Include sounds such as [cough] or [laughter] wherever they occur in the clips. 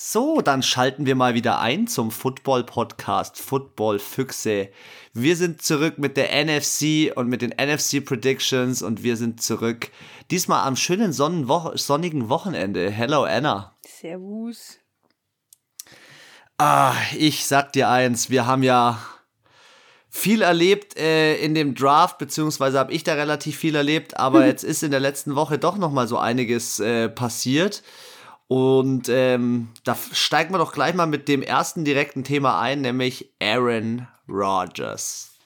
So, dann schalten wir mal wieder ein zum Football-Podcast Football Füchse. Wir sind zurück mit der NFC und mit den NFC Predictions und wir sind zurück diesmal am schönen sonnigen Wochenende. Hello Anna. Servus. Ah, ich sag dir eins, wir haben ja viel erlebt äh, in dem Draft, beziehungsweise habe ich da relativ viel erlebt, aber jetzt ist in der letzten Woche doch noch mal so einiges äh, passiert. Und ähm, da steigen wir doch gleich mal mit dem ersten direkten Thema ein, nämlich Aaron Rodgers.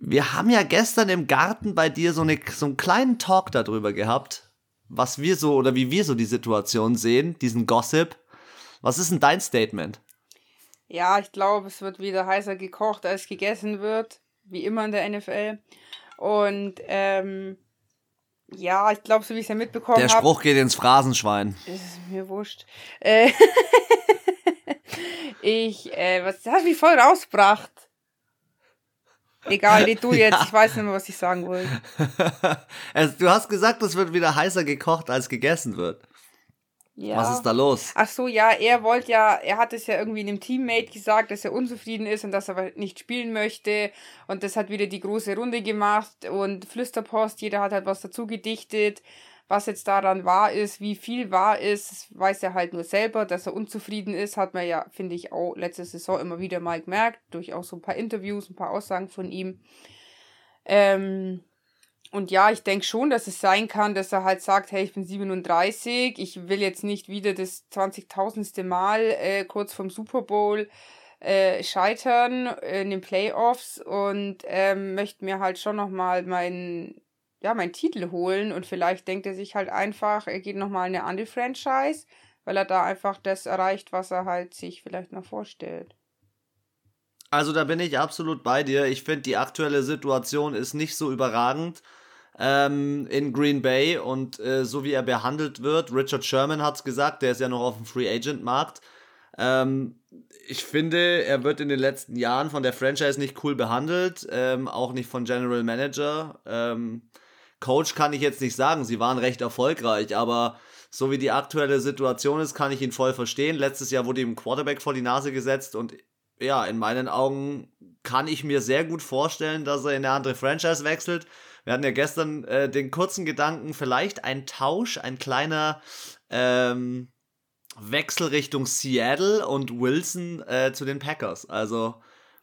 Wir haben ja gestern im Garten bei dir so, eine, so einen kleinen Talk darüber gehabt, was wir so oder wie wir so die Situation sehen, diesen Gossip. Was ist denn dein Statement? Ja, ich glaube, es wird wieder heißer gekocht, als gegessen wird, wie immer in der NFL. Und ähm, ja, ich glaube, so wie ich es ja mitbekommen habe. Der Spruch hab, geht ins Phrasenschwein. Ist mir wurscht. Äh, [laughs] ich, äh, was hast mich voll rausgebracht? Egal, red du jetzt, ja. ich weiß nicht mehr, was ich sagen wollte. [laughs] also, du hast gesagt, es wird wieder heißer gekocht, als gegessen wird. Ja. Was ist da los? Ach so, ja, er wollte ja, er hat es ja irgendwie einem Teammate gesagt, dass er unzufrieden ist und dass er nicht spielen möchte. Und das hat wieder die große Runde gemacht und Flüsterpost, jeder hat halt was dazu gedichtet. Was jetzt daran wahr ist, wie viel wahr ist, weiß er halt nur selber, dass er unzufrieden ist, hat man ja, finde ich, auch letzte Saison immer wieder mal gemerkt, durch auch so ein paar Interviews, ein paar Aussagen von ihm. Ähm, und ja, ich denke schon, dass es sein kann, dass er halt sagt, hey, ich bin 37, ich will jetzt nicht wieder das 20.000. Mal äh, kurz vom Super Bowl äh, scheitern in den Playoffs und ähm, möchte mir halt schon nochmal meinen ja, meinen Titel holen und vielleicht denkt er sich halt einfach, er geht nochmal in eine andere Franchise, weil er da einfach das erreicht, was er halt sich vielleicht noch vorstellt. Also da bin ich absolut bei dir. Ich finde, die aktuelle Situation ist nicht so überragend ähm, in Green Bay und äh, so wie er behandelt wird, Richard Sherman hat es gesagt, der ist ja noch auf dem Free Agent Markt. Ähm, ich finde, er wird in den letzten Jahren von der Franchise nicht cool behandelt, ähm, auch nicht von General Manager. Ähm, Coach kann ich jetzt nicht sagen, sie waren recht erfolgreich, aber so wie die aktuelle Situation ist, kann ich ihn voll verstehen. Letztes Jahr wurde ihm Quarterback vor die Nase gesetzt und ja, in meinen Augen kann ich mir sehr gut vorstellen, dass er in eine andere Franchise wechselt. Wir hatten ja gestern äh, den kurzen Gedanken, vielleicht ein Tausch, ein kleiner ähm, Wechsel Richtung Seattle und Wilson äh, zu den Packers. Also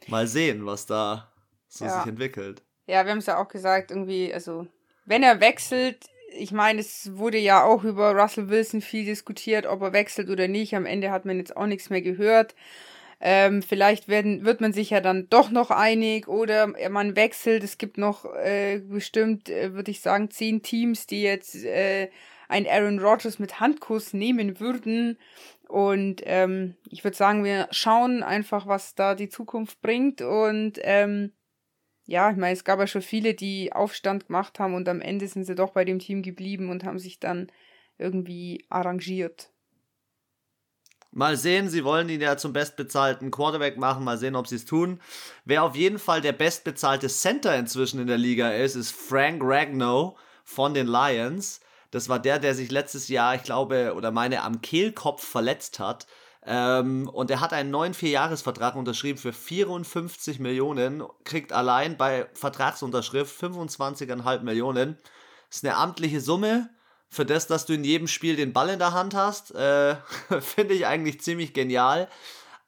mal sehen, was da so ja. sich entwickelt. Ja, wir haben es ja auch gesagt, irgendwie, also wenn er wechselt, ich meine, es wurde ja auch über Russell Wilson viel diskutiert, ob er wechselt oder nicht. Am Ende hat man jetzt auch nichts mehr gehört. Ähm, vielleicht werden, wird man sich ja dann doch noch einig oder man wechselt. Es gibt noch äh, bestimmt, äh, würde ich sagen, zehn Teams, die jetzt äh, ein Aaron Rodgers mit Handkuss nehmen würden. Und ähm, ich würde sagen, wir schauen einfach, was da die Zukunft bringt. Und ähm, ja, ich meine, es gab ja schon viele, die Aufstand gemacht haben und am Ende sind sie doch bei dem Team geblieben und haben sich dann irgendwie arrangiert. Mal sehen, sie wollen ihn ja zum bestbezahlten Quarterback machen. Mal sehen, ob sie es tun. Wer auf jeden Fall der bestbezahlte Center inzwischen in der Liga ist, ist Frank Ragnow von den Lions. Das war der, der sich letztes Jahr, ich glaube, oder meine, am Kehlkopf verletzt hat. Ähm, und er hat einen neuen Vierjahresvertrag unterschrieben für 54 Millionen, kriegt allein bei Vertragsunterschrift 25,5 Millionen. Ist eine amtliche Summe für das, dass du in jedem Spiel den Ball in der Hand hast, äh, [laughs] finde ich eigentlich ziemlich genial.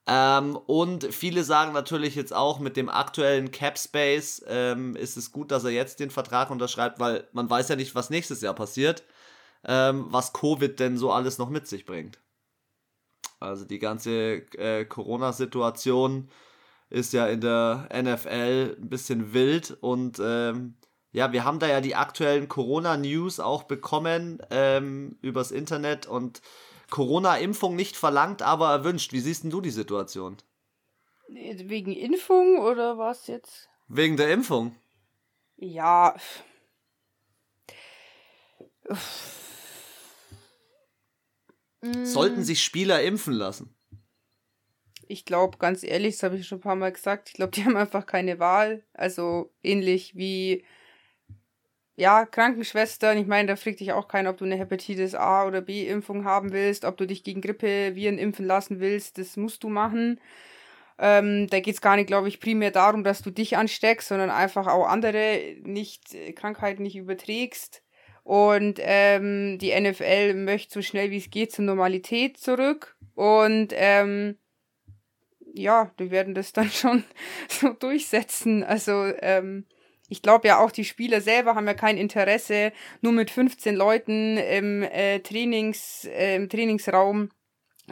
Ähm, und viele sagen natürlich jetzt auch, mit dem aktuellen Cap Space ähm, ist es gut, dass er jetzt den Vertrag unterschreibt, weil man weiß ja nicht, was nächstes Jahr passiert, ähm, was Covid denn so alles noch mit sich bringt. Also die ganze äh, Corona-Situation ist ja in der NFL ein bisschen wild und ähm, ja, wir haben da ja die aktuellen Corona-News auch bekommen ähm, übers Internet und Corona-Impfung nicht verlangt, aber erwünscht. Wie siehst denn du die Situation? Wegen Impfung oder was jetzt? Wegen der Impfung. Ja. Sollten sich Spieler impfen lassen? Ich glaube, ganz ehrlich, das habe ich schon ein paar Mal gesagt, ich glaube, die [laughs] haben einfach keine Wahl. Also ähnlich wie ja, Krankenschwestern, ich meine, da fragt dich auch keiner, ob du eine Hepatitis A oder B Impfung haben willst, ob du dich gegen Grippeviren impfen lassen willst, das musst du machen. Ähm, da geht es gar nicht, glaube ich, primär darum, dass du dich ansteckst, sondern einfach auch andere nicht, äh, Krankheiten nicht überträgst. Und ähm, die NFL möchte so schnell wie es geht zur Normalität zurück. Und ähm, ja, die werden das dann [laughs] schon so durchsetzen. Also ähm, ich glaube ja auch, die Spieler selber haben ja kein Interesse, nur mit 15 Leuten im, äh, Trainings, äh, im Trainingsraum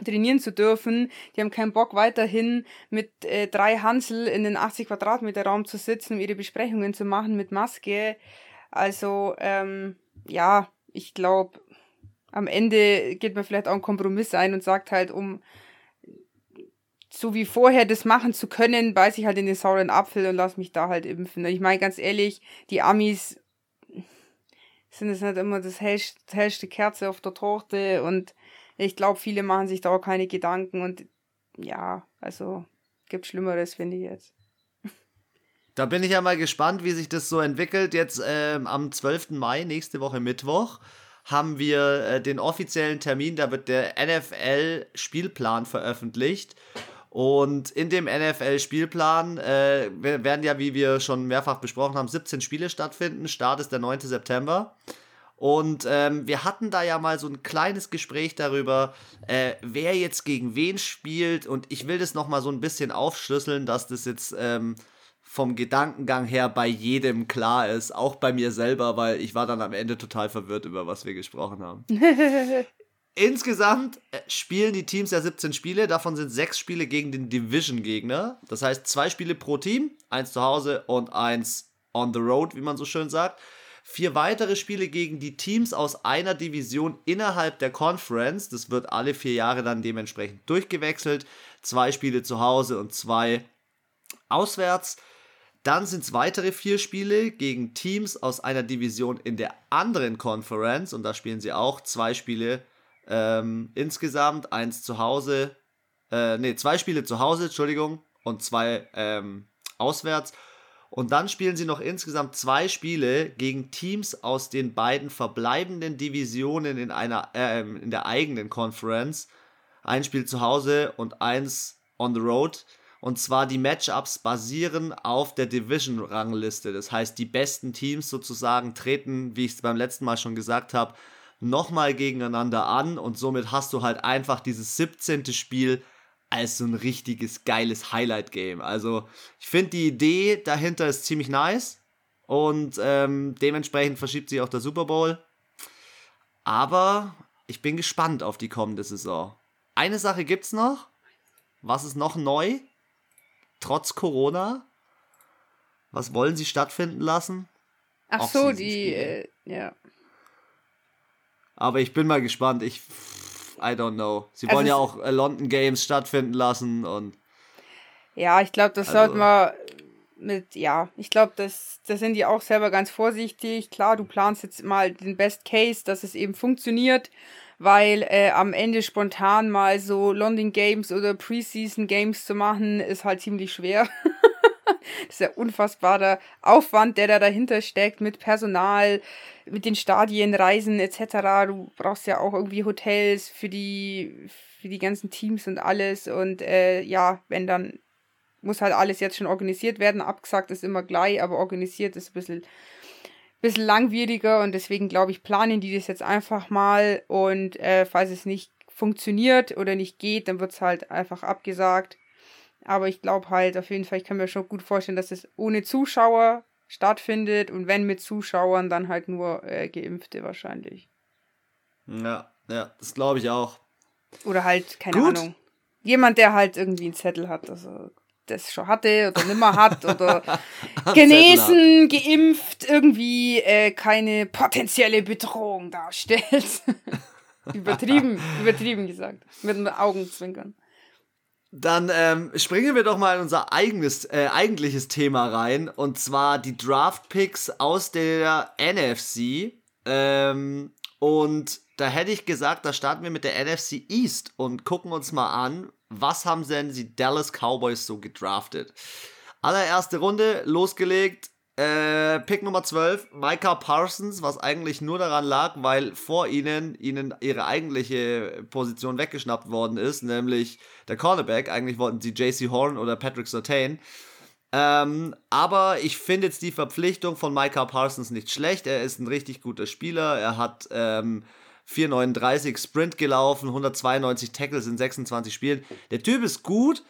trainieren zu dürfen. Die haben keinen Bock weiterhin mit äh, drei Hansel in den 80 Quadratmeter Raum zu sitzen, um ihre Besprechungen zu machen mit Maske. Also ähm, ja, ich glaube, am Ende geht man vielleicht auch einen Kompromiss ein und sagt halt, um so wie vorher das machen zu können, beiß ich halt in den sauren Apfel und lass mich da halt impfen. Ich meine ganz ehrlich, die Amis sind es nicht immer das hellste, hellste Kerze auf der Torte und ich glaube, viele machen sich da auch keine Gedanken und ja, also gibt Schlimmeres, finde ich jetzt. Da bin ich ja mal gespannt, wie sich das so entwickelt. Jetzt ähm, am 12. Mai, nächste Woche Mittwoch, haben wir äh, den offiziellen Termin. Da wird der NFL-Spielplan veröffentlicht. Und in dem NFL-Spielplan äh, werden ja, wie wir schon mehrfach besprochen haben, 17 Spiele stattfinden. Start ist der 9. September. Und ähm, wir hatten da ja mal so ein kleines Gespräch darüber, äh, wer jetzt gegen wen spielt. Und ich will das nochmal so ein bisschen aufschlüsseln, dass das jetzt ähm, vom Gedankengang her bei jedem klar ist. Auch bei mir selber, weil ich war dann am Ende total verwirrt, über was wir gesprochen haben. [laughs] Insgesamt äh, spielen die Teams ja 17 Spiele, davon sind sechs Spiele gegen den Division-Gegner. Das heißt, zwei Spiele pro Team, eins zu Hause und eins on the road, wie man so schön sagt. Vier weitere Spiele gegen die Teams aus einer Division innerhalb der Conference. Das wird alle vier Jahre dann dementsprechend durchgewechselt. Zwei Spiele zu Hause und zwei auswärts. Dann sind es weitere vier Spiele gegen Teams aus einer Division in der anderen Conference. Und da spielen sie auch zwei Spiele ähm, insgesamt. Eins zu Hause. Äh, ne, zwei Spiele zu Hause, Entschuldigung. Und zwei ähm, auswärts. Und dann spielen sie noch insgesamt zwei Spiele gegen Teams aus den beiden verbleibenden Divisionen in, einer, äh, in der eigenen Conference. Ein Spiel zu Hause und eins on the road. Und zwar die Matchups basieren auf der Division-Rangliste. Das heißt, die besten Teams sozusagen treten, wie ich es beim letzten Mal schon gesagt habe, nochmal gegeneinander an. Und somit hast du halt einfach dieses 17. Spiel als so ein richtiges geiles Highlight-Game. Also ich finde die Idee dahinter ist ziemlich nice und ähm, dementsprechend verschiebt sich auch der Super Bowl. Aber ich bin gespannt auf die kommende Saison. Eine Sache gibt's noch. Was ist noch neu? Trotz Corona? Was wollen sie stattfinden lassen? Ach so, die, äh, ja. Aber ich bin mal gespannt. Ich I don't know. Sie wollen also ja auch äh, London Games stattfinden lassen und. Ja, ich glaube, das also, sollten wir mit, ja, ich glaube, das, das sind die auch selber ganz vorsichtig. Klar, du planst jetzt mal den Best Case, dass es eben funktioniert, weil äh, am Ende spontan mal so London Games oder Preseason Games zu machen, ist halt ziemlich schwer. [laughs] das ist ja unfassbarer Aufwand, der da dahinter steckt mit Personal, mit den Stadien, Reisen etc. Du brauchst ja auch irgendwie Hotels für die, für die ganzen Teams und alles. Und äh, ja, wenn dann muss halt alles jetzt schon organisiert werden. Abgesagt ist immer gleich, aber organisiert ist ein bisschen, bisschen langwieriger und deswegen glaube ich, planen die das jetzt einfach mal und äh, falls es nicht funktioniert oder nicht geht, dann wird es halt einfach abgesagt. Aber ich glaube halt auf jeden Fall, ich kann mir schon gut vorstellen, dass es ohne Zuschauer stattfindet und wenn mit Zuschauern, dann halt nur äh, Geimpfte wahrscheinlich. Ja, ja, das glaube ich auch. Oder halt, keine Gut. Ahnung. Jemand, der halt irgendwie einen Zettel hat, also das schon hatte oder nimmer hat [laughs] oder genesen, geimpft, irgendwie äh, keine potenzielle Bedrohung darstellt. [laughs] übertrieben, übertrieben gesagt. Mit einem Augenzwinkern. Dann ähm, springen wir doch mal in unser eigenes, äh, eigentliches Thema rein. Und zwar die Draft Picks aus der NFC. Ähm, und da hätte ich gesagt, da starten wir mit der NFC East und gucken uns mal an, was haben denn die Dallas Cowboys so gedraftet. Allererste Runde losgelegt. Äh, Pick Nummer 12, Micah Parsons, was eigentlich nur daran lag, weil vor ihnen ihnen ihre eigentliche Position weggeschnappt worden ist, nämlich der Cornerback. Eigentlich wollten sie JC Horn oder Patrick Sertain. Ähm, aber ich finde jetzt die Verpflichtung von Micah Parsons nicht schlecht. Er ist ein richtig guter Spieler. Er hat ähm, 4,39 Sprint gelaufen, 192 Tackles in 26 Spielen. Der Typ ist gut,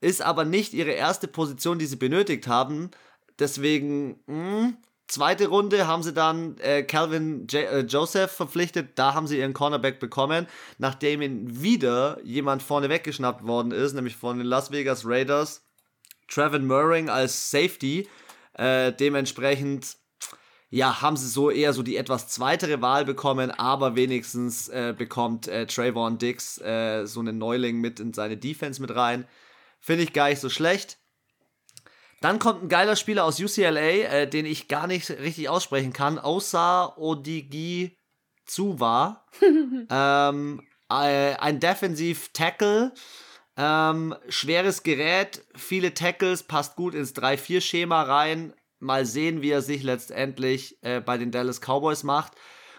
ist aber nicht ihre erste Position, die sie benötigt haben. Deswegen, mh, hm, zweite Runde haben sie dann äh, Calvin J äh, Joseph verpflichtet. Da haben sie ihren Cornerback bekommen, nachdem ihnen wieder jemand vorne weggeschnappt worden ist, nämlich von den Las Vegas Raiders. Trevin Murring als Safety. Äh, dementsprechend ja, haben sie so eher so die etwas zweitere Wahl bekommen, aber wenigstens äh, bekommt äh, Trayvon Dix äh, so einen Neuling mit in seine Defense mit rein. Finde ich gar nicht so schlecht. Dann kommt ein geiler Spieler aus UCLA, äh, den ich gar nicht richtig aussprechen kann, außer Odigi Zuwa. [laughs] ähm, äh, ein Defensive Tackle. Ähm, schweres Gerät, viele Tackles, passt gut ins 3-4-Schema rein. Mal sehen, wie er sich letztendlich äh, bei den Dallas Cowboys macht.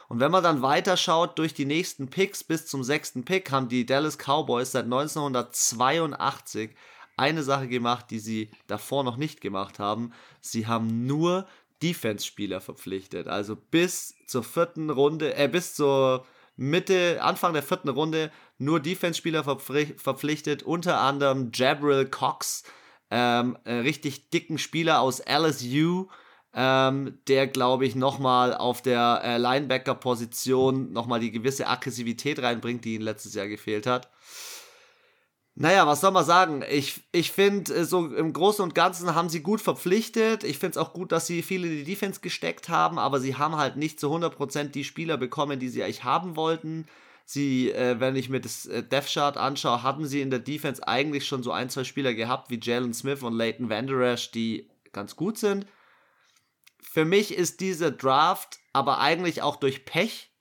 Und wenn man dann weiterschaut durch die nächsten Picks bis zum sechsten Pick, haben die Dallas Cowboys seit 1982 eine Sache gemacht, die sie davor noch nicht gemacht haben. Sie haben nur Defense-Spieler verpflichtet. Also bis zur vierten Runde, äh, bis zur Mitte, Anfang der vierten Runde nur Defense-Spieler verpflichtet, unter anderem Jabril Cox, ähm, richtig dicken Spieler aus LSU, ähm, der, glaube ich, nochmal auf der äh, Linebacker-Position nochmal die gewisse Aggressivität reinbringt, die ihm letztes Jahr gefehlt hat. Naja, was soll man sagen? Ich, ich finde, äh, so im Großen und Ganzen haben sie gut verpflichtet. Ich finde es auch gut, dass sie viele in die Defense gesteckt haben, aber sie haben halt nicht zu 100% die Spieler bekommen, die sie eigentlich haben wollten. Sie, äh, wenn ich mir das äh, Death Chart anschaue, hatten sie in der Defense eigentlich schon so ein, zwei Spieler gehabt, wie Jalen Smith und Leighton Vanderash, die ganz gut sind. Für mich ist dieser Draft aber eigentlich auch durch Pech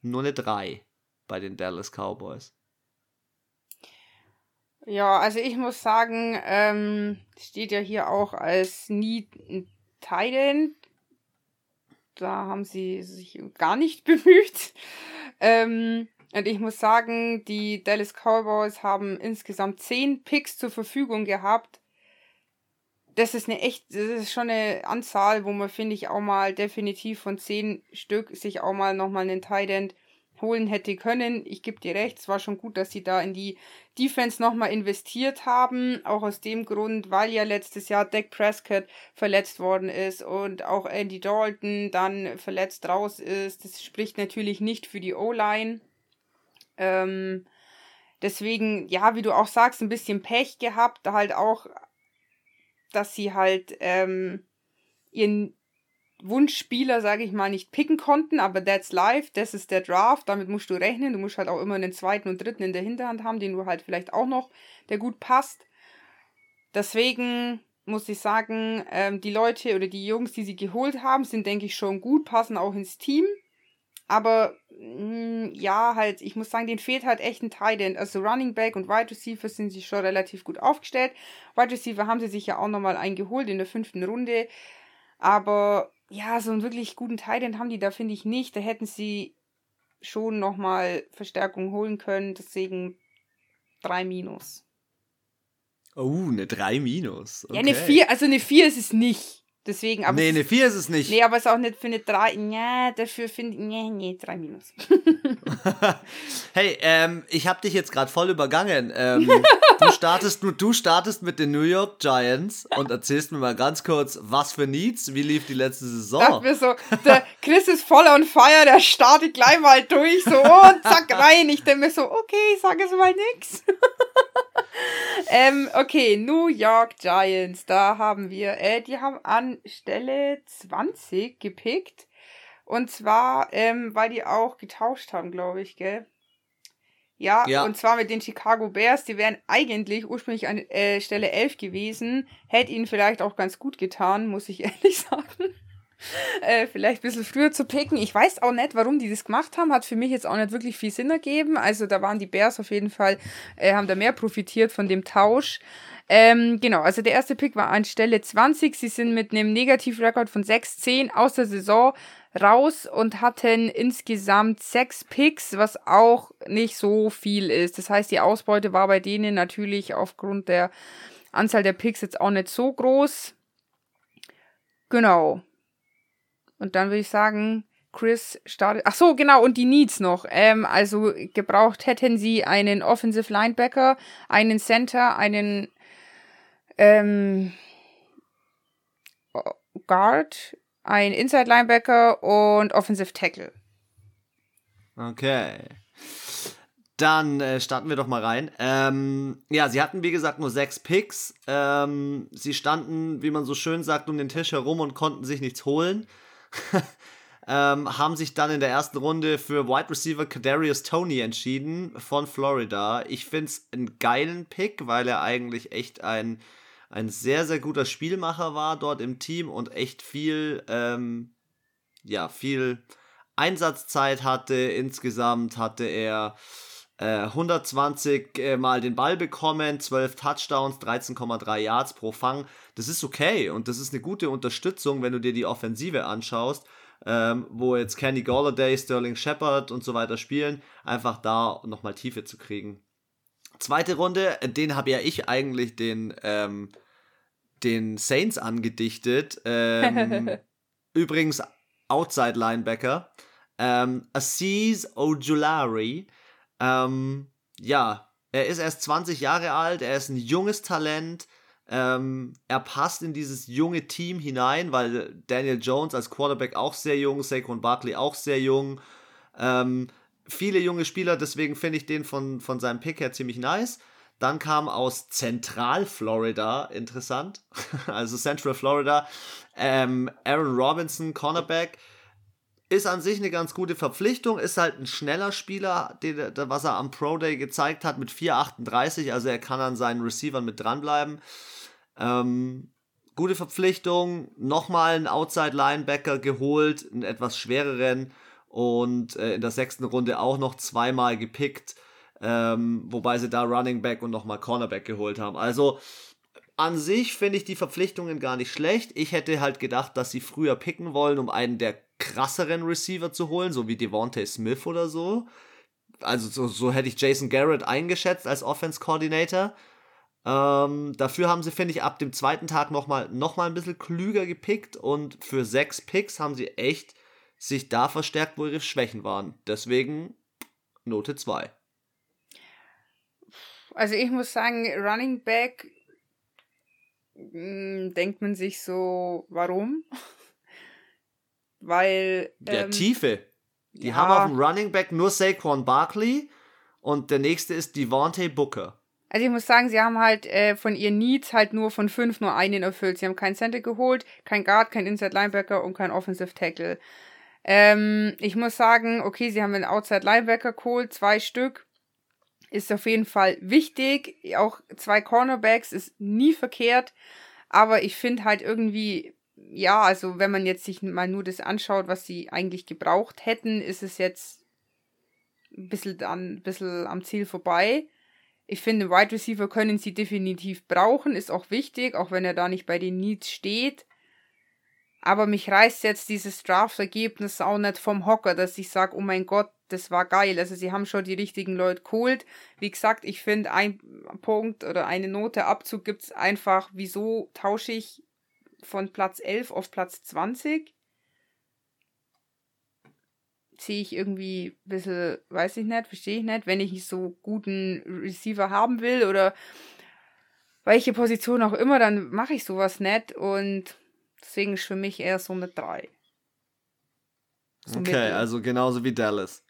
nur eine 3 bei den Dallas Cowboys. Ja, also ich muss sagen, ähm, steht ja hier auch als Need Titan. Da haben sie sich gar nicht [laughs] bemüht. Ähm, und ich muss sagen, die Dallas Cowboys haben insgesamt zehn Picks zur Verfügung gehabt. Das ist eine echt, das ist schon eine Anzahl, wo man, finde ich, auch mal definitiv von zehn Stück sich auch mal nochmal einen Titan holen hätte können. Ich gebe dir recht, es war schon gut, dass sie da in die Defense nochmal investiert haben. Auch aus dem Grund, weil ja letztes Jahr Dak Prescott verletzt worden ist und auch Andy Dalton dann verletzt raus ist. Das spricht natürlich nicht für die O-Line. Ähm, deswegen, ja, wie du auch sagst, ein bisschen Pech gehabt. Halt auch, dass sie halt ähm, ihren Wunschspieler, sage ich mal, nicht picken konnten, aber that's life, das ist der Draft, damit musst du rechnen. Du musst halt auch immer einen zweiten und dritten in der Hinterhand haben, den du halt vielleicht auch noch, der gut passt. Deswegen muss ich sagen, ähm, die Leute oder die Jungs, die sie geholt haben, sind, denke ich, schon gut, passen auch ins Team. Aber mh, mm, ja, halt, ich muss sagen, denen fehlt halt echt ein Tight End. Also Running Back und Wide Receiver sind sie schon relativ gut aufgestellt. Wide Receiver haben sie sich ja auch nochmal eingeholt in der fünften Runde. Aber ja, so einen wirklich guten Titan haben die da, finde ich nicht. Da hätten sie schon nochmal Verstärkung holen können. Deswegen 3 Minus. Oh, eine 3 Minus. Okay. Ja, eine 4, also eine 4 ist es nicht. Deswegen, aber. Nee, eine 4 ist es nicht. Nee, aber es ist auch nicht für eine 3. Ja, dafür finde ich. Nee, nee, 3 minus. [laughs] hey, ähm, ich habe dich jetzt gerade voll übergangen. Ähm, du, startest, du, startest mit den New York Giants und erzählst mir mal ganz kurz, was für Needs, wie lief die letzte Saison? mir so, der Chris ist voll on fire, der startet gleich mal durch, so und zack rein. Ich denke mir so, okay, ich sage jetzt mal nix. [laughs] ähm, okay, New York Giants, da haben wir, äh, die haben an Stelle 20 gepickt. Und zwar, ähm, weil die auch getauscht haben, glaube ich, gell? Ja, ja, und zwar mit den Chicago Bears. Die wären eigentlich ursprünglich an äh, Stelle 11 gewesen. Hätte ihnen vielleicht auch ganz gut getan, muss ich [laughs] ehrlich sagen. Äh, vielleicht ein bisschen früher zu picken. Ich weiß auch nicht, warum die das gemacht haben. Hat für mich jetzt auch nicht wirklich viel Sinn ergeben. Also da waren die Bears auf jeden Fall, äh, haben da mehr profitiert von dem Tausch. Ähm, genau, also der erste Pick war an Stelle 20. Sie sind mit einem Negativrekord von 6-10 aus der Saison raus und hatten insgesamt sechs Picks, was auch nicht so viel ist. Das heißt, die Ausbeute war bei denen natürlich aufgrund der Anzahl der Picks jetzt auch nicht so groß. Genau. Und dann würde ich sagen, Chris startet. Ach so, genau, und die Needs noch. Ähm, also gebraucht hätten sie einen Offensive Linebacker, einen Center, einen ähm, Guard, ein Inside Linebacker und Offensive Tackle. Okay. Dann äh, starten wir doch mal rein. Ähm, ja, sie hatten wie gesagt nur sechs Picks. Ähm, sie standen, wie man so schön sagt, um den Tisch herum und konnten sich nichts holen. [laughs] ähm, haben sich dann in der ersten Runde für Wide Receiver Kadarius Tony entschieden von Florida. Ich finde es einen geilen Pick, weil er eigentlich echt ein ein sehr, sehr guter Spielmacher war dort im Team und echt viel, ähm, ja, viel Einsatzzeit hatte. Insgesamt hatte er 120 äh, Mal den Ball bekommen, 12 Touchdowns, 13,3 Yards pro Fang. Das ist okay und das ist eine gute Unterstützung, wenn du dir die Offensive anschaust. Ähm, wo jetzt Kenny Galladay, Sterling Shepard und so weiter spielen, einfach da nochmal Tiefe zu kriegen. Zweite Runde, den habe ja ich eigentlich den, ähm, den Saints angedichtet. Ähm, [laughs] übrigens Outside Linebacker. Ähm, Aziz Ojulari. Ähm, ja, er ist erst 20 Jahre alt, er ist ein junges Talent. Ähm, er passt in dieses junge Team hinein, weil Daniel Jones als Quarterback auch sehr jung, Saquon Barkley auch sehr jung. Ähm, viele junge Spieler, deswegen finde ich den von, von seinem Pick her ziemlich nice. Dann kam aus Zentral-Florida, interessant, [laughs] also Central Florida, ähm, Aaron Robinson, Cornerback. Ist an sich eine ganz gute Verpflichtung, ist halt ein schneller Spieler, den, was er am Pro Day gezeigt hat mit 4,38, also er kann an seinen Receivern mit dranbleiben. Ähm, gute Verpflichtung, nochmal einen Outside Linebacker geholt, einen etwas schwereren und äh, in der sechsten Runde auch noch zweimal gepickt. Ähm, wobei sie da Running Back und nochmal Cornerback geholt haben. Also an sich finde ich die Verpflichtungen gar nicht schlecht. Ich hätte halt gedacht, dass sie früher picken wollen, um einen der krasseren Receiver zu holen, so wie Devontae Smith oder so. Also so, so hätte ich Jason Garrett eingeschätzt als Offense Coordinator. Ähm, dafür haben sie, finde ich, ab dem zweiten Tag nochmal noch mal ein bisschen klüger gepickt und für sechs Picks haben sie echt sich da verstärkt, wo ihre Schwächen waren. Deswegen Note 2. Also ich muss sagen, Running Back mh, hm, denkt man sich so, warum? Weil. Der ähm, Tiefe. Die ja. haben auf dem Running Back nur Saquon Barkley und der nächste ist Devontae Booker. Also ich muss sagen, sie haben halt äh, von ihren Needs halt nur von fünf nur einen erfüllt. Sie haben keinen Center geholt, kein Guard, kein Inside Linebacker und kein Offensive Tackle. Ähm, ich muss sagen, okay, sie haben einen Outside Linebacker geholt, zwei Stück ist auf jeden Fall wichtig. Auch zwei Cornerbacks ist nie verkehrt. Aber ich finde halt irgendwie, ja, also wenn man jetzt sich mal nur das anschaut, was sie eigentlich gebraucht hätten, ist es jetzt ein bisschen, an, ein bisschen am Ziel vorbei. Ich finde, Wide Receiver können sie definitiv brauchen, ist auch wichtig, auch wenn er da nicht bei den Needs steht. Aber mich reißt jetzt dieses Draft-Ergebnis auch nicht vom Hocker, dass ich sage, oh mein Gott, das war geil. Also sie haben schon die richtigen Leute geholt. Wie gesagt, ich finde ein Punkt oder eine Note Abzug gibt es einfach, wieso tausche ich von Platz 11 auf Platz 20? Sehe ich irgendwie ein bisschen, weiß ich nicht, verstehe ich nicht, wenn ich so guten Receiver haben will oder welche Position auch immer, dann mache ich sowas nicht und deswegen ist für mich eher so eine 3. So okay, mittel. also genauso wie Dallas.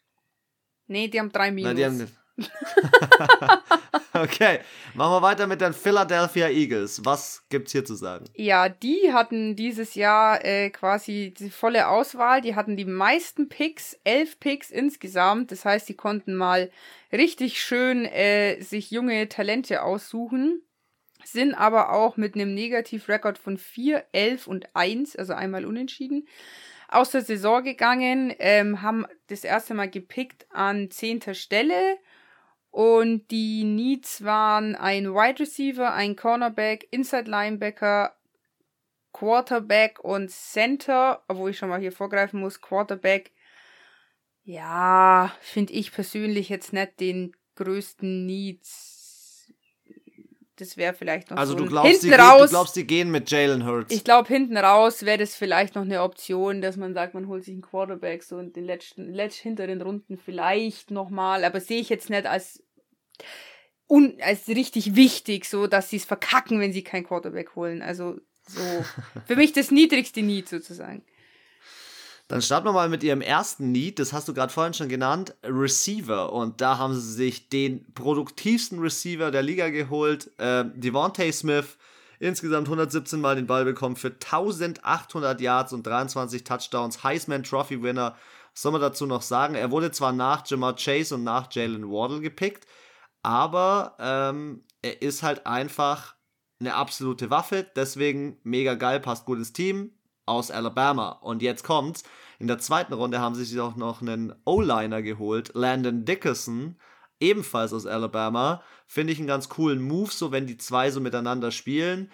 Nee, die haben drei Minus. Nein, die haben [laughs] okay, machen wir weiter mit den Philadelphia Eagles. Was gibt's hier zu sagen? Ja, die hatten dieses Jahr äh, quasi die volle Auswahl. Die hatten die meisten Picks, elf Picks insgesamt. Das heißt, die konnten mal richtig schön äh, sich junge Talente aussuchen. sind aber auch mit einem Negativrekord von 4, 11 und 1, also einmal unentschieden, aus der Saison gegangen, ähm, haben das erste Mal gepickt an 10. Stelle. Und die Needs waren ein Wide Receiver, ein Cornerback, Inside Linebacker, Quarterback und Center, obwohl ich schon mal hier vorgreifen muss, Quarterback. Ja, finde ich persönlich jetzt nicht den größten Needs das wäre vielleicht noch also so du glaubst, hinten die, raus. du glaubst, die gehen mit Jalen Hurts. Ich glaube, hinten raus wäre das vielleicht noch eine Option, dass man sagt, man holt sich einen Quarterback so in den letzten, letzt hinteren Runden vielleicht nochmal, aber sehe ich jetzt nicht als un, als richtig wichtig, so dass sie es verkacken, wenn sie keinen Quarterback holen. Also so [laughs] für mich das niedrigste Need sozusagen. Dann starten wir mal mit ihrem ersten Need, das hast du gerade vorhin schon genannt, Receiver. Und da haben sie sich den produktivsten Receiver der Liga geholt, äh, Devontae Smith. Insgesamt 117 Mal den Ball bekommen für 1800 Yards und 23 Touchdowns. Heisman Trophy Winner. Was soll man dazu noch sagen? Er wurde zwar nach Jamar Chase und nach Jalen Waddle gepickt, aber ähm, er ist halt einfach eine absolute Waffe. Deswegen mega geil, passt gut ins Team aus Alabama. Und jetzt kommt's. In der zweiten Runde haben sie sich auch noch einen O-Liner geholt, Landon Dickerson, ebenfalls aus Alabama. Finde ich einen ganz coolen Move, so wenn die zwei so miteinander spielen.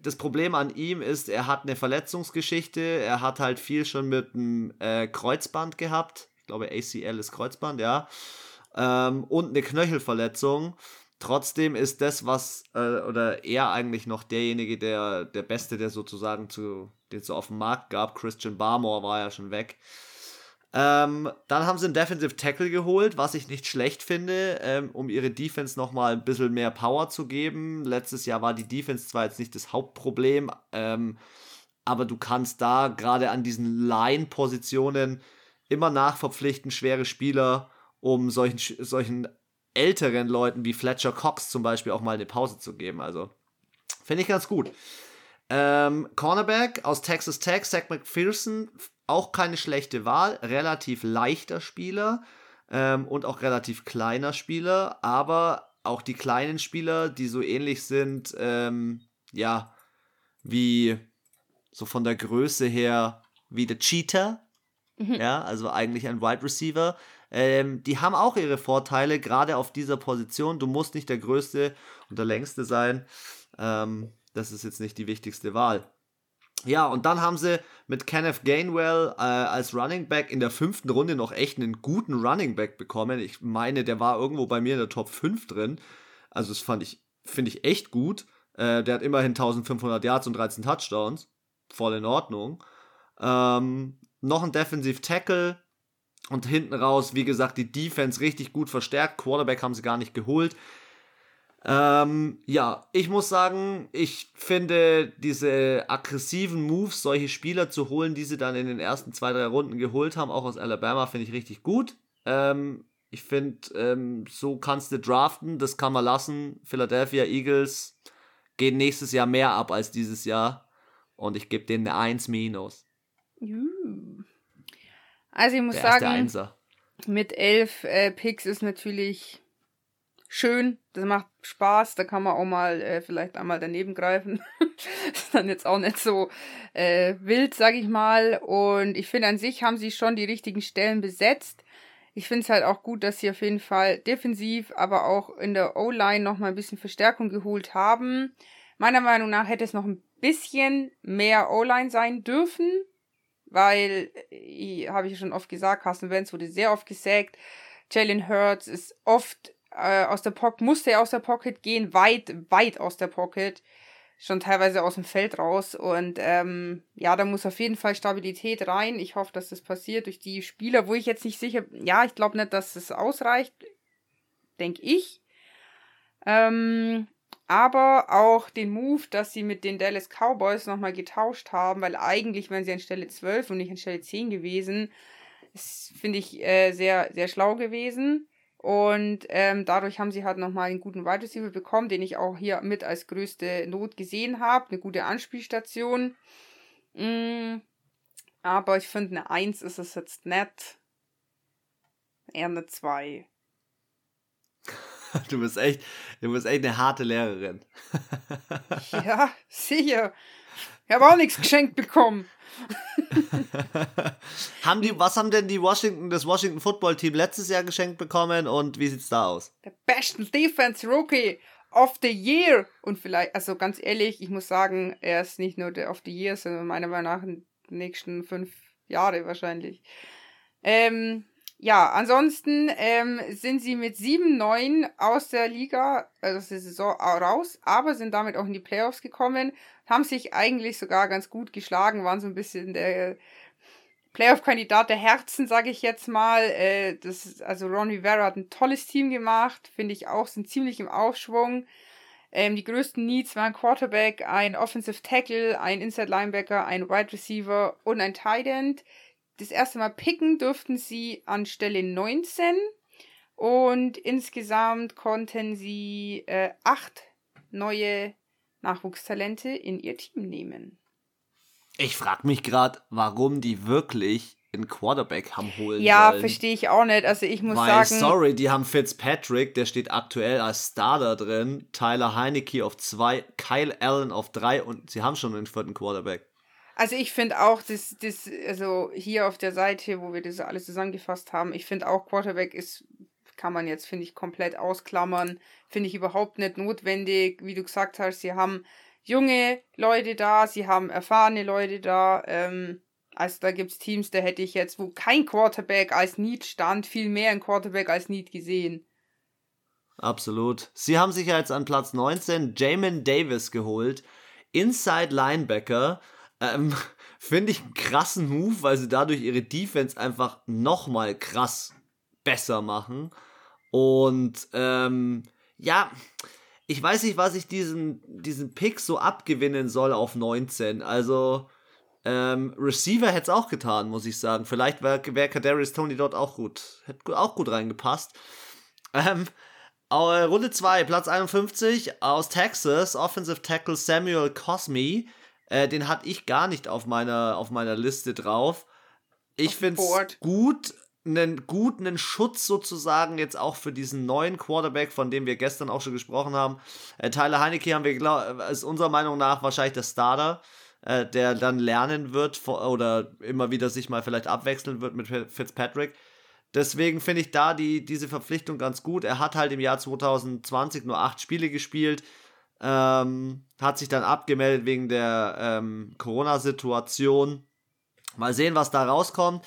Das Problem an ihm ist, er hat eine Verletzungsgeschichte. Er hat halt viel schon mit einem äh, Kreuzband gehabt. Ich glaube, ACL ist Kreuzband, ja. Ähm, und eine Knöchelverletzung. Trotzdem ist das, was, äh, oder er eigentlich noch derjenige, der, der Beste, der sozusagen zu, den es so auf dem Markt gab. Christian Barmore war ja schon weg. Ähm, dann haben sie einen Defensive Tackle geholt, was ich nicht schlecht finde, ähm, um ihre Defense nochmal ein bisschen mehr Power zu geben. Letztes Jahr war die Defense zwar jetzt nicht das Hauptproblem, ähm, aber du kannst da gerade an diesen Line-Positionen immer nachverpflichten, schwere Spieler, um solchen, solchen älteren Leuten wie Fletcher Cox zum Beispiel auch mal eine Pause zu geben. Also finde ich ganz gut. Ähm, Cornerback aus Texas Tech, Zach McPherson, auch keine schlechte Wahl, relativ leichter Spieler ähm, und auch relativ kleiner Spieler, aber auch die kleinen Spieler, die so ähnlich sind, ähm, ja, wie so von der Größe her wie der Cheetah, mhm. ja, also eigentlich ein Wide Receiver, ähm, die haben auch ihre Vorteile, gerade auf dieser Position. Du musst nicht der Größte und der Längste sein. Ähm, das ist jetzt nicht die wichtigste Wahl. Ja, und dann haben sie mit Kenneth Gainwell äh, als Running Back in der fünften Runde noch echt einen guten Running Back bekommen. Ich meine, der war irgendwo bei mir in der Top 5 drin. Also das fand ich, finde ich echt gut. Äh, der hat immerhin 1500 Yards und 13 Touchdowns. Voll in Ordnung. Ähm, noch ein Defensive Tackle, und hinten raus, wie gesagt, die Defense richtig gut verstärkt. Quarterback haben sie gar nicht geholt. Ähm, ja, ich muss sagen, ich finde diese aggressiven Moves, solche Spieler zu holen, die sie dann in den ersten zwei, drei Runden geholt haben, auch aus Alabama, finde ich richtig gut. Ähm, ich finde, ähm, so kannst du draften, das kann man lassen. Philadelphia Eagles gehen nächstes Jahr mehr ab als dieses Jahr. Und ich gebe denen eine 1 minus. Uh. Also ich muss sagen, Einser. mit elf äh, Picks ist natürlich schön, das macht Spaß, da kann man auch mal äh, vielleicht einmal daneben greifen. [laughs] ist dann jetzt auch nicht so äh, wild, sag ich mal. Und ich finde an sich haben sie schon die richtigen Stellen besetzt. Ich finde es halt auch gut, dass sie auf jeden Fall defensiv, aber auch in der O-Line nochmal ein bisschen Verstärkung geholt haben. Meiner Meinung nach hätte es noch ein bisschen mehr O-Line sein dürfen weil, äh, habe ich schon oft gesagt, Carson Wentz wurde sehr oft gesägt. Jalen Hurts ist oft äh, aus der Pocket, musste aus der Pocket gehen, weit, weit aus der Pocket. Schon teilweise aus dem Feld raus. Und ähm, ja, da muss auf jeden Fall Stabilität rein. Ich hoffe, dass das passiert durch die Spieler, wo ich jetzt nicht sicher, ja, ich glaube nicht, dass es ausreicht. Denke ich. Ähm, aber auch den Move, dass sie mit den Dallas Cowboys nochmal getauscht haben, weil eigentlich wären sie an Stelle 12 und nicht an Stelle 10 gewesen. Das finde ich äh, sehr, sehr schlau gewesen. Und ähm, dadurch haben sie halt nochmal einen guten Wide Receiver bekommen, den ich auch hier mit als größte Not gesehen habe. Eine gute Anspielstation. Mm, aber ich finde, eine 1 ist es jetzt nett. Eher eine 2. [laughs] Du bist echt, du bist echt eine harte Lehrerin. [laughs] ja, sicher. Ich habe auch nichts geschenkt bekommen. [laughs] haben die, was haben denn die Washington, das Washington Football Team letztes Jahr geschenkt bekommen und wie sieht's da aus? Der besten Defense Rookie of the Year. Und vielleicht, also ganz ehrlich, ich muss sagen, er ist nicht nur der of the Year, sondern meiner Meinung nach in den nächsten fünf Jahre wahrscheinlich. Ähm, ja, ansonsten ähm, sind sie mit 7-9 aus der Liga, also aus der Saison raus, aber sind damit auch in die Playoffs gekommen, haben sich eigentlich sogar ganz gut geschlagen, waren so ein bisschen der Playoff-Kandidat der Herzen, sage ich jetzt mal. Äh, das also Ron Rivera hat ein tolles Team gemacht, finde ich auch, sind ziemlich im Aufschwung. Ähm, die größten Needs waren Quarterback, ein Offensive Tackle, ein Inside Linebacker, ein Wide Receiver und ein Tight End das erste Mal picken durften sie an Stelle 19 und insgesamt konnten sie äh, acht neue Nachwuchstalente in ihr Team nehmen. Ich frage mich gerade, warum die wirklich einen Quarterback haben holen Ja, verstehe ich auch nicht. Also ich muss Weil, sagen. Sorry, die haben Fitzpatrick, der steht aktuell als Starter drin, Tyler Heinecke auf zwei, Kyle Allen auf drei und sie haben schon einen vierten Quarterback. Also ich finde auch, dass das, also hier auf der Seite, wo wir das alles zusammengefasst haben, ich finde auch Quarterback ist, kann man jetzt, finde ich, komplett ausklammern. Finde ich überhaupt nicht notwendig. Wie du gesagt hast, sie haben junge Leute da, sie haben erfahrene Leute da. Ähm, also da gibt es Teams, da hätte ich jetzt, wo kein Quarterback als Need stand, viel mehr ein Quarterback als Need gesehen. Absolut. Sie haben sich jetzt an Platz 19 Jamin Davis geholt. Inside Linebacker. Ähm, [laughs] Finde ich einen krassen Move, weil sie dadurch ihre Defense einfach nochmal krass besser machen. Und ähm, ja, ich weiß nicht, was ich diesen, diesen Pick so abgewinnen soll auf 19. Also, ähm, Receiver hätte es auch getan, muss ich sagen. Vielleicht wäre wär Kadarius Tony dort auch gut. Hätte auch gut reingepasst. Ähm, Runde 2, Platz 51 aus Texas, Offensive Tackle Samuel Cosme. Äh, den hatte ich gar nicht auf meiner, auf meiner Liste drauf. Ich finde es gut, einen guten Schutz sozusagen jetzt auch für diesen neuen Quarterback, von dem wir gestern auch schon gesprochen haben. Äh, Tyler Heinecke haben wir, glaub, ist unserer Meinung nach wahrscheinlich der Starter, äh, der dann lernen wird oder immer wieder sich mal vielleicht abwechseln wird mit Fitzpatrick. Deswegen finde ich da die, diese Verpflichtung ganz gut. Er hat halt im Jahr 2020 nur acht Spiele gespielt. Ähm, hat sich dann abgemeldet wegen der ähm, Corona-Situation. Mal sehen, was da rauskommt.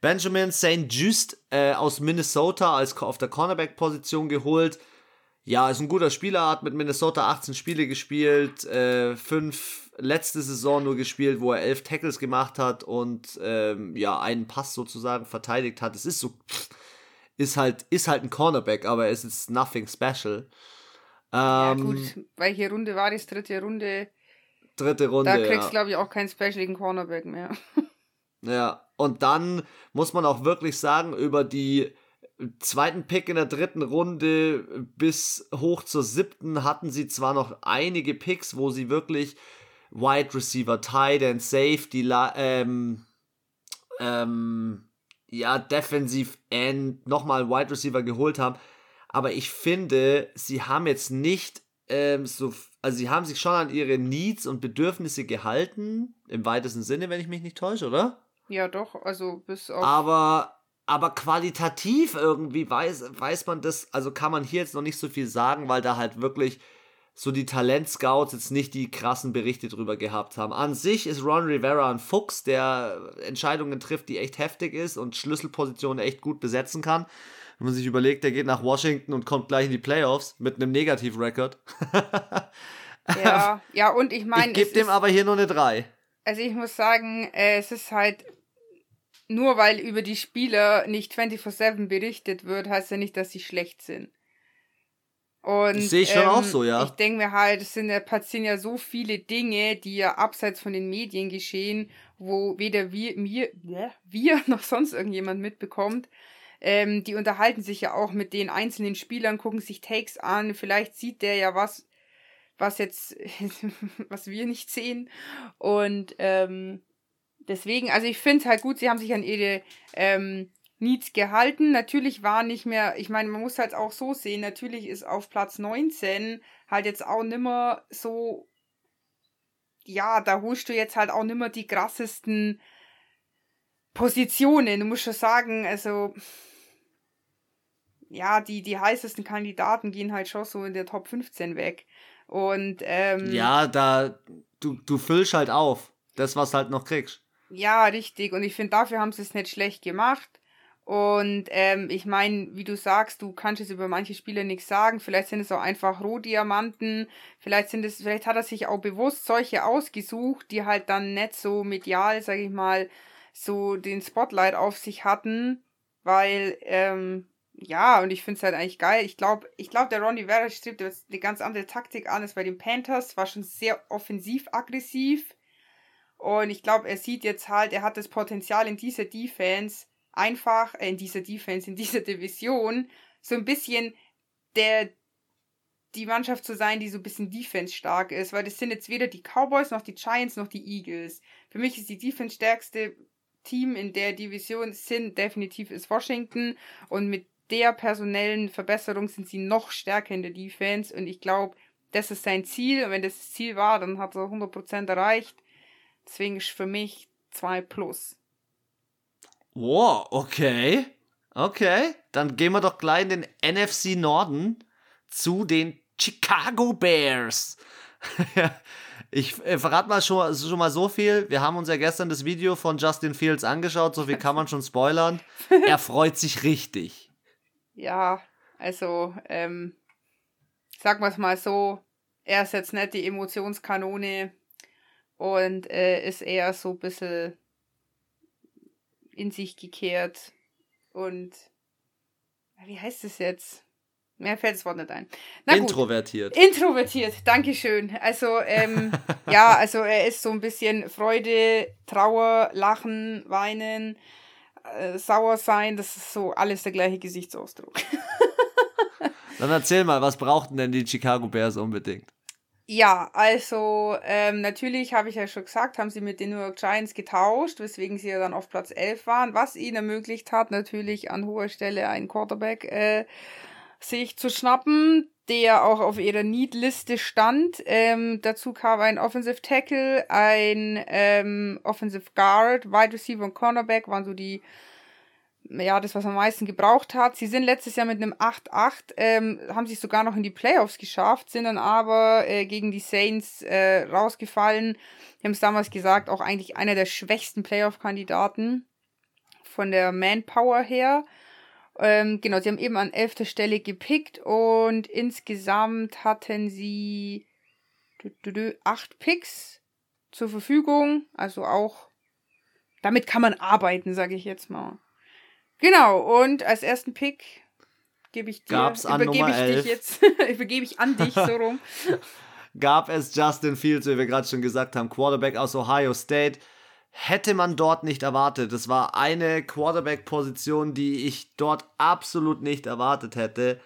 Benjamin St. Just äh, aus Minnesota als auf der Cornerback-Position geholt. Ja, ist ein guter Spieler, hat mit Minnesota 18 Spiele gespielt, äh, fünf letzte Saison nur gespielt, wo er elf Tackles gemacht hat und ähm, ja, einen Pass sozusagen verteidigt hat. Es ist so, ist halt, ist halt ein Cornerback, aber es ist nothing special. Ja, ähm, gut, welche Runde war das? Dritte Runde. Dritte Runde. Da kriegst du, ja. glaube ich, auch keinen specialigen Cornerback mehr. [laughs] Ja, und dann muss man auch wirklich sagen, über die zweiten Pick in der dritten Runde bis hoch zur siebten hatten sie zwar noch einige Picks, wo sie wirklich Wide Receiver, Tight End, Safety, ähm, ähm, ja, Defensive End, nochmal Wide Receiver geholt haben aber ich finde, sie haben jetzt nicht ähm, so, also sie haben sich schon an ihre Needs und Bedürfnisse gehalten, im weitesten Sinne, wenn ich mich nicht täusche, oder? Ja, doch, also bis auf. Aber, aber qualitativ irgendwie weiß, weiß man das, also kann man hier jetzt noch nicht so viel sagen, weil da halt wirklich so die Talentscouts jetzt nicht die krassen Berichte drüber gehabt haben. An sich ist Ron Rivera ein Fuchs, der Entscheidungen trifft, die echt heftig ist und Schlüsselpositionen echt gut besetzen kann. Wenn man sich überlegt, der geht nach Washington und kommt gleich in die Playoffs mit einem Negativ-Record. [laughs] ja, ja, und ich meine. Ich gebe dem aber hier nur eine 3. Also ich muss sagen, äh, es ist halt. Nur weil über die Spieler nicht 24-7 berichtet wird, heißt ja nicht, dass sie schlecht sind. Und sehe ich schon ähm, auch so, ja. Ich denke mir halt, es sind ja, passieren ja so viele Dinge, die ja abseits von den Medien geschehen, wo weder wir, mir, wir [laughs] noch sonst irgendjemand mitbekommt. Ähm, die unterhalten sich ja auch mit den einzelnen Spielern, gucken sich Takes an. Vielleicht sieht der ja was, was jetzt, [laughs] was wir nicht sehen. Und ähm, deswegen, also ich finde es halt gut, sie haben sich an ihre ähm, Needs gehalten. Natürlich war nicht mehr, ich meine, man muss halt auch so sehen, natürlich ist auf Platz 19 halt jetzt auch nimmer so, ja, da holst du jetzt halt auch nimmer die krassesten Positionen. Du musst schon sagen, also, ja, die, die heißesten Kandidaten gehen halt schon so in der Top 15 weg. Und, ähm, Ja, da, du, du füllst halt auf. Das, was halt noch kriegst. Ja, richtig. Und ich finde, dafür haben sie es nicht schlecht gemacht. Und ähm, ich meine, wie du sagst, du kannst es über manche Spiele nichts sagen. Vielleicht sind es auch einfach Rohdiamanten. Vielleicht sind es, vielleicht hat er sich auch bewusst solche ausgesucht, die halt dann nicht so medial, sag ich mal, so den Spotlight auf sich hatten. Weil, ähm, ja, und ich finde es halt eigentlich geil. Ich glaube, ich glaube, der Ronnie Vera strebt eine ganz andere Taktik an als bei den Panthers. War schon sehr offensiv-aggressiv. Und ich glaube, er sieht jetzt halt, er hat das Potenzial in dieser Defense einfach äh, in dieser Defense, in dieser Division, so ein bisschen der, die Mannschaft zu sein, die so ein bisschen Defense stark ist, weil das sind jetzt weder die Cowboys noch die Giants noch die Eagles. Für mich ist die Defense stärkste Team in der Division sind definitiv ist Washington und mit der personellen Verbesserung sind sie noch stärker in der Defense und ich glaube, das ist sein Ziel und wenn das, Ziel war, dann hat er 100% erreicht. Deswegen ist für mich 2 plus. Wow, okay. Okay, dann gehen wir doch gleich in den NFC Norden zu den Chicago Bears. [laughs] ich äh, verrate mal schon, schon mal so viel. Wir haben uns ja gestern das Video von Justin Fields angeschaut, so viel kann man schon spoilern. [laughs] Er freut sich richtig. Ja, also, ähm, sagen wir es mal so, er ist jetzt nicht die Emotionskanone und äh, ist eher so ein bisschen in sich gekehrt und wie heißt es jetzt? Mir fällt das Wort nicht ein. Na Introvertiert. Gut. Introvertiert, Dankeschön. Also, ähm, [laughs] ja, also er ist so ein bisschen Freude, Trauer, Lachen, Weinen, äh, sauer sein, das ist so alles der gleiche Gesichtsausdruck. [laughs] Dann erzähl mal, was brauchten denn die Chicago Bears unbedingt? Ja, also ähm, natürlich habe ich ja schon gesagt, haben sie mit den New York Giants getauscht, weswegen sie ja dann auf Platz 11 waren, was ihnen ermöglicht hat, natürlich an hoher Stelle einen Quarterback äh, sich zu schnappen, der auch auf ihrer Need-Liste stand. Ähm, dazu kam ein Offensive Tackle, ein ähm, Offensive Guard, Wide Receiver und Cornerback, waren so die ja, das, was am meisten gebraucht hat. Sie sind letztes Jahr mit einem 8-8, ähm, haben sich sogar noch in die Playoffs geschafft, sind dann aber äh, gegen die Saints äh, rausgefallen. Die haben es damals gesagt, auch eigentlich einer der schwächsten Playoff-Kandidaten von der Manpower her. Ähm, genau, sie haben eben an elfter Stelle gepickt und insgesamt hatten sie acht Picks zur Verfügung. Also auch, damit kann man arbeiten, sage ich jetzt mal. Genau, und als ersten Pick gebe ich dir, Gab's an übergebe Nummer ich 11. dich jetzt, [laughs] übergebe ich an dich so rum. [laughs] Gab es Justin Fields, wie wir gerade schon gesagt haben, Quarterback aus Ohio State. Hätte man dort nicht erwartet. Das war eine Quarterback-Position, die ich dort absolut nicht erwartet hätte.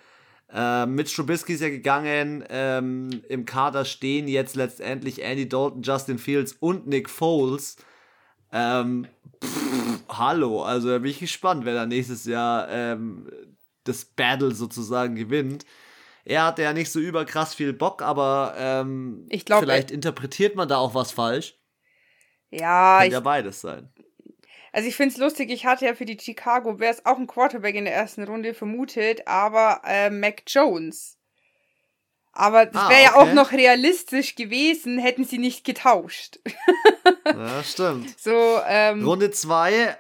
Äh, Mitch Trubisky ist ja gegangen. Ähm, Im Kader stehen jetzt letztendlich Andy Dalton, Justin Fields und Nick Foles. Ähm, pff, hallo, also da bin ich gespannt, wer da nächstes Jahr ähm, das Battle sozusagen gewinnt. Er hatte ja nicht so überkrass viel Bock, aber ähm, glaub, vielleicht interpretiert man da auch was falsch. Ja, Kann ich, ja beides sein. also ich finde es lustig, ich hatte ja für die Chicago Bears auch einen Quarterback in der ersten Runde vermutet, aber äh, Mac Jones. Aber das Ah, wäre ja okay. auch noch realistisch gewesen, hätten sie nicht getauscht. Ja, [laughs] stimmt. so, ähm, Runde 2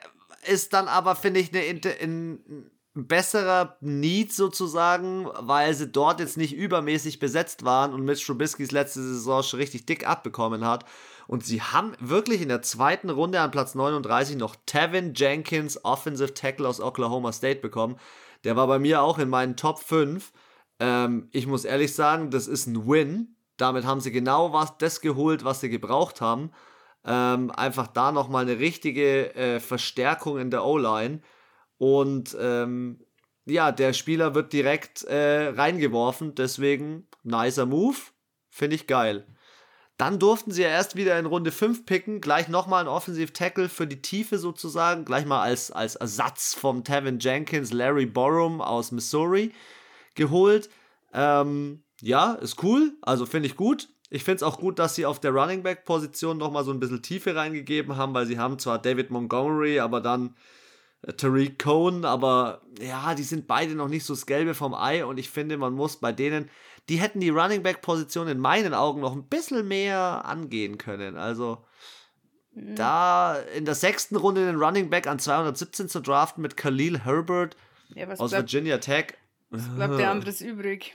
ist dann aber, finde ich, eine, Inter- ein ein besserer Need sozusagen, weil sie dort jetzt nicht übermäßig besetzt waren und Mitch Trubiskys letzte Saison schon richtig dick abbekommen hat. Und sie haben wirklich in der zweiten Runde an Platz 39 noch Tevin Jenkins, Offensive Tackle aus Oklahoma State bekommen. Der war bei mir auch in meinen Top 5. Ähm, ich muss ehrlich sagen, das ist ein Win. Damit haben sie genau was, das geholt, was sie gebraucht haben. Ähm, einfach da nochmal eine richtige äh, Verstärkung in der O-Line. Und ähm, ja, der Spieler wird direkt äh, reingeworfen. Deswegen nicer Move. Finde ich geil. Dann durften sie ja erst wieder in Runde 5 picken, gleich nochmal ein Offensive Tackle für die Tiefe sozusagen, gleich mal als, als Ersatz vom Tevin Jenkins, Larry Borum aus Missouri geholt. Ähm, ja, ist cool, also finde ich gut. Ich finde es auch gut, dass sie auf der Running Back Position nochmal so ein bisschen Tiefe reingegeben haben, weil sie haben zwar David Montgomery, aber dann Tariq Cohen, aber ja, die sind beide noch nicht so das Gelbe vom Ei und ich finde, man muss bei denen, die hätten die Running Back Position in meinen Augen noch ein bisschen mehr angehen können. Also mhm. da in der sechsten Runde den Running Back an 217 zu draften mit Khalil Herbert ja, aus bleibt, Virginia Tech. Was bleibt der anderes übrig?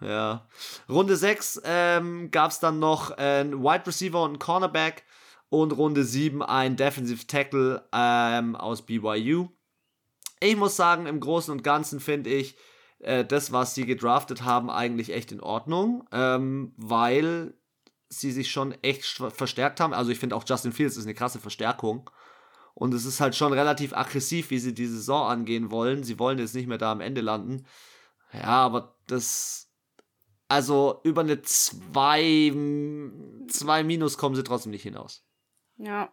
Ja. Runde 6 ähm, gab es dann noch einen Wide Receiver und einen Cornerback und Runde 7 ein Defensive Tackle ähm, aus BYU. Ich muss sagen, im Großen und Ganzen finde ich äh, das, was sie gedraftet haben, eigentlich echt in Ordnung, ähm, weil sie sich schon echt verstärkt haben. Also ich finde auch Justin Fields ist eine krasse Verstärkung. Und es ist halt schon relativ aggressiv, wie sie die Saison angehen wollen. Sie wollen jetzt nicht mehr da am Ende landen. Ja, aber das. Also über eine 2 zwei Minus kommen sie trotzdem nicht hinaus. Ja,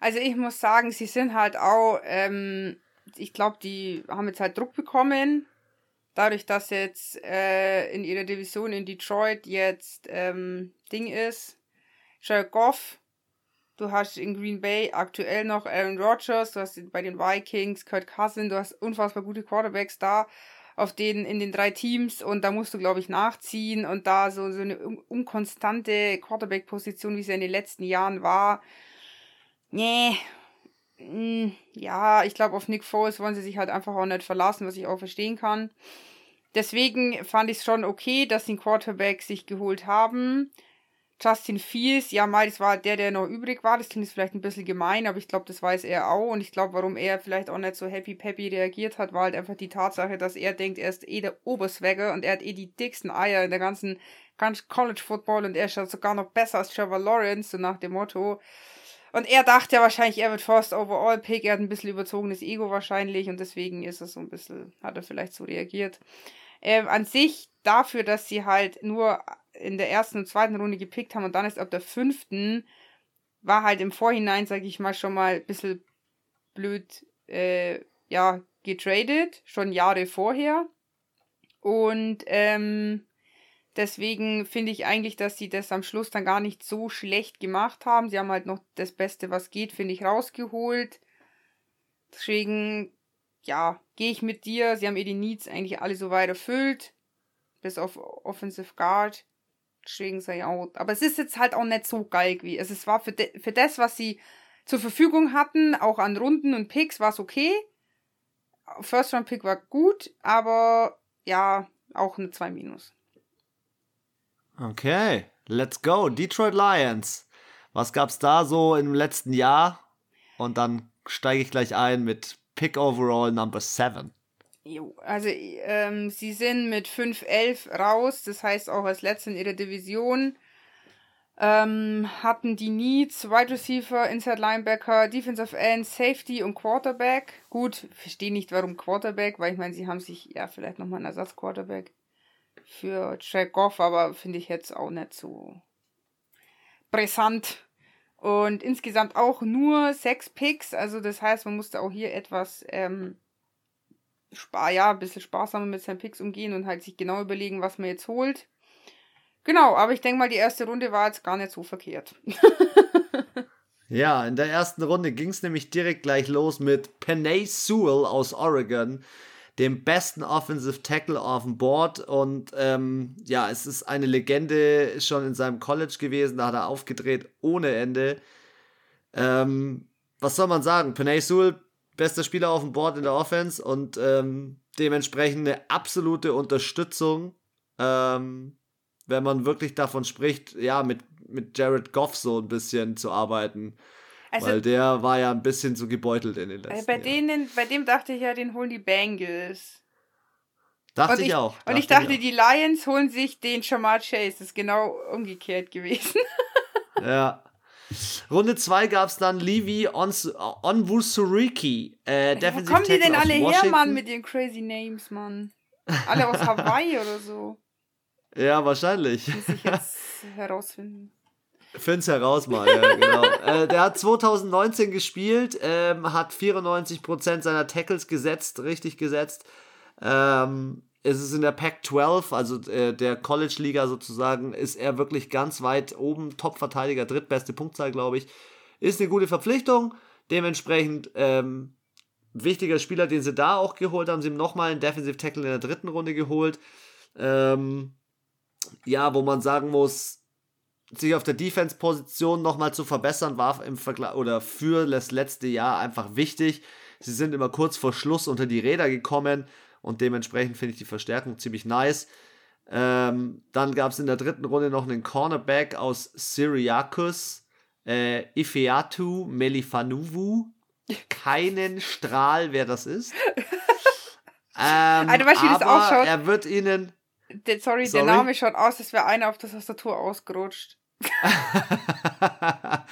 also ich muss sagen, sie sind halt auch, ähm, ich glaube, die haben jetzt halt Druck bekommen. Dadurch, dass jetzt äh, in ihrer Division in Detroit jetzt ähm, Ding ist. Jared Goff, du hast in Green Bay aktuell noch Aaron Rodgers, du hast bei den Vikings Kurt Cousin, du hast unfassbar gute Quarterbacks da auf den in den drei Teams und da musst du glaube ich nachziehen und da so so eine unkonstante Quarterback Position wie sie in den letzten Jahren war Nee. Hm, ja, ich glaube, auf Nick Foles wollen sie sich halt einfach auch nicht verlassen, was ich auch verstehen kann. Deswegen fand ich es schon okay, dass sie einen Quarterback sich geholt haben. Justin Fields, ja, mal, das war der, der noch übrig war. Das klingt jetzt vielleicht ein bisschen gemein, aber ich glaube, das weiß er auch. Und ich glaube, warum er vielleicht auch nicht so happy peppy reagiert hat, war halt einfach die Tatsache, dass er denkt, er ist eh der Oberswagger und er hat eh die dicksten Eier in der ganzen, ganzen College Football und er schaut sogar noch besser als Trevor Lawrence, so nach dem Motto. Und er dachte ja wahrscheinlich, er wird First Overall Pick. Er hat ein bisschen überzogenes Ego wahrscheinlich und deswegen ist er so ein bisschen, hat er vielleicht so reagiert. Ähm, an sich dafür, dass sie halt nur in der ersten und zweiten Runde gepickt haben und dann ist ab der fünften, war halt im Vorhinein, sag ich mal, schon mal ein bisschen blöd, äh, ja, getradet, schon Jahre vorher. Und ähm, Deswegen finde ich eigentlich, dass sie das am Schluss dann gar nicht so schlecht gemacht haben. Sie haben halt noch das Beste, was geht, finde ich, rausgeholt. Deswegen, ja, gehe ich mit dir. Sie haben eh die Needs eigentlich alle so weit erfüllt. Bis auf Offensive Guard. Deswegen sei auch. Aber es ist jetzt halt auch nicht so geil wie. Also es war für, de, für das, was sie zur Verfügung hatten, auch an Runden und Picks, war es okay. First Round Pick war gut, aber ja, auch eine 2 Minus. Okay, let's go. Detroit Lions. Was gab's da so im letzten Jahr? Und dann steige ich gleich ein mit Pick Overall Number 7. Jo, also ähm, sie sind mit 5-11 raus, das heißt auch als letzte in ihrer Division. Ähm, hatten die Needs, Wide Receiver, Inside Linebacker, Defensive End, Safety und Quarterback. Gut, verstehe nicht warum Quarterback, weil ich meine, sie haben sich ja vielleicht nochmal einen Ersatz-Quarterback für Goff, aber finde ich jetzt auch nicht so brisant. Und insgesamt auch nur sechs Picks, also das heißt, man musste auch hier etwas ähm, spar ja, ein bisschen sparsamer mit seinen Picks umgehen und halt sich genau überlegen, was man jetzt holt. Genau, aber ich denke mal, die erste Runde war jetzt gar nicht so verkehrt. [laughs] ja, in der ersten Runde ging es nämlich direkt gleich los mit Penay Sewell aus Oregon dem besten Offensive Tackle auf dem Board. Und ähm, ja, es ist eine Legende schon in seinem College gewesen. Da hat er aufgedreht ohne Ende. Ähm, was soll man sagen? Penay Sewell, bester Spieler auf dem Board in der Offense und ähm, dementsprechend eine absolute Unterstützung, ähm, wenn man wirklich davon spricht, ja, mit, mit Jared Goff so ein bisschen zu arbeiten. Also, Weil der war ja ein bisschen so gebeutelt in den letzten also bei Jahren. Denen, bei dem dachte ich ja, den holen die Bengals. Dachte ich, ich, auch. Dachte und ich dachte, ich die Lions holen sich den Shamar Chase. Das ist genau umgekehrt gewesen. [laughs] ja. Runde 2 gab es dann Levi Onwusuriki. Äh, Wo kommen die denn alle her, Mann, mit den crazy Names, Mann? Alle aus [laughs] Hawaii oder so. Ja, wahrscheinlich. Muss ich jetzt [laughs] herausfinden. Find's heraus mal, ja, genau. [laughs] äh, der hat 2019 gespielt, ähm, hat 94% seiner Tackles gesetzt, richtig gesetzt. Ähm, es ist in der Pac-12, also äh, der College-Liga sozusagen, ist er wirklich ganz weit oben, Top-Verteidiger, drittbeste Punktzahl, glaube ich. Ist eine gute Verpflichtung. Dementsprechend ähm, wichtiger Spieler, den sie da auch geholt haben. Sie haben nochmal einen Defensive Tackle in der dritten Runde geholt. Ähm, ja, wo man sagen muss, sich auf der Defense-Position nochmal zu verbessern, war im Vergleich oder für das letzte Jahr einfach wichtig. Sie sind immer kurz vor Schluss unter die Räder gekommen und dementsprechend finde ich die Verstärkung ziemlich nice. Ähm, dann gab es in der dritten Runde noch einen Cornerback aus Syriacus, äh, Ifeatu Melifanuvu. Keinen Strahl, wer das ist. [laughs] Ähm, Alter, weißt du, wie das aber ausschaut? er wird ihnen sorry, Sorry? der Name schaut aus, als wäre einer auf der Tastatur ausgerutscht. [laughs]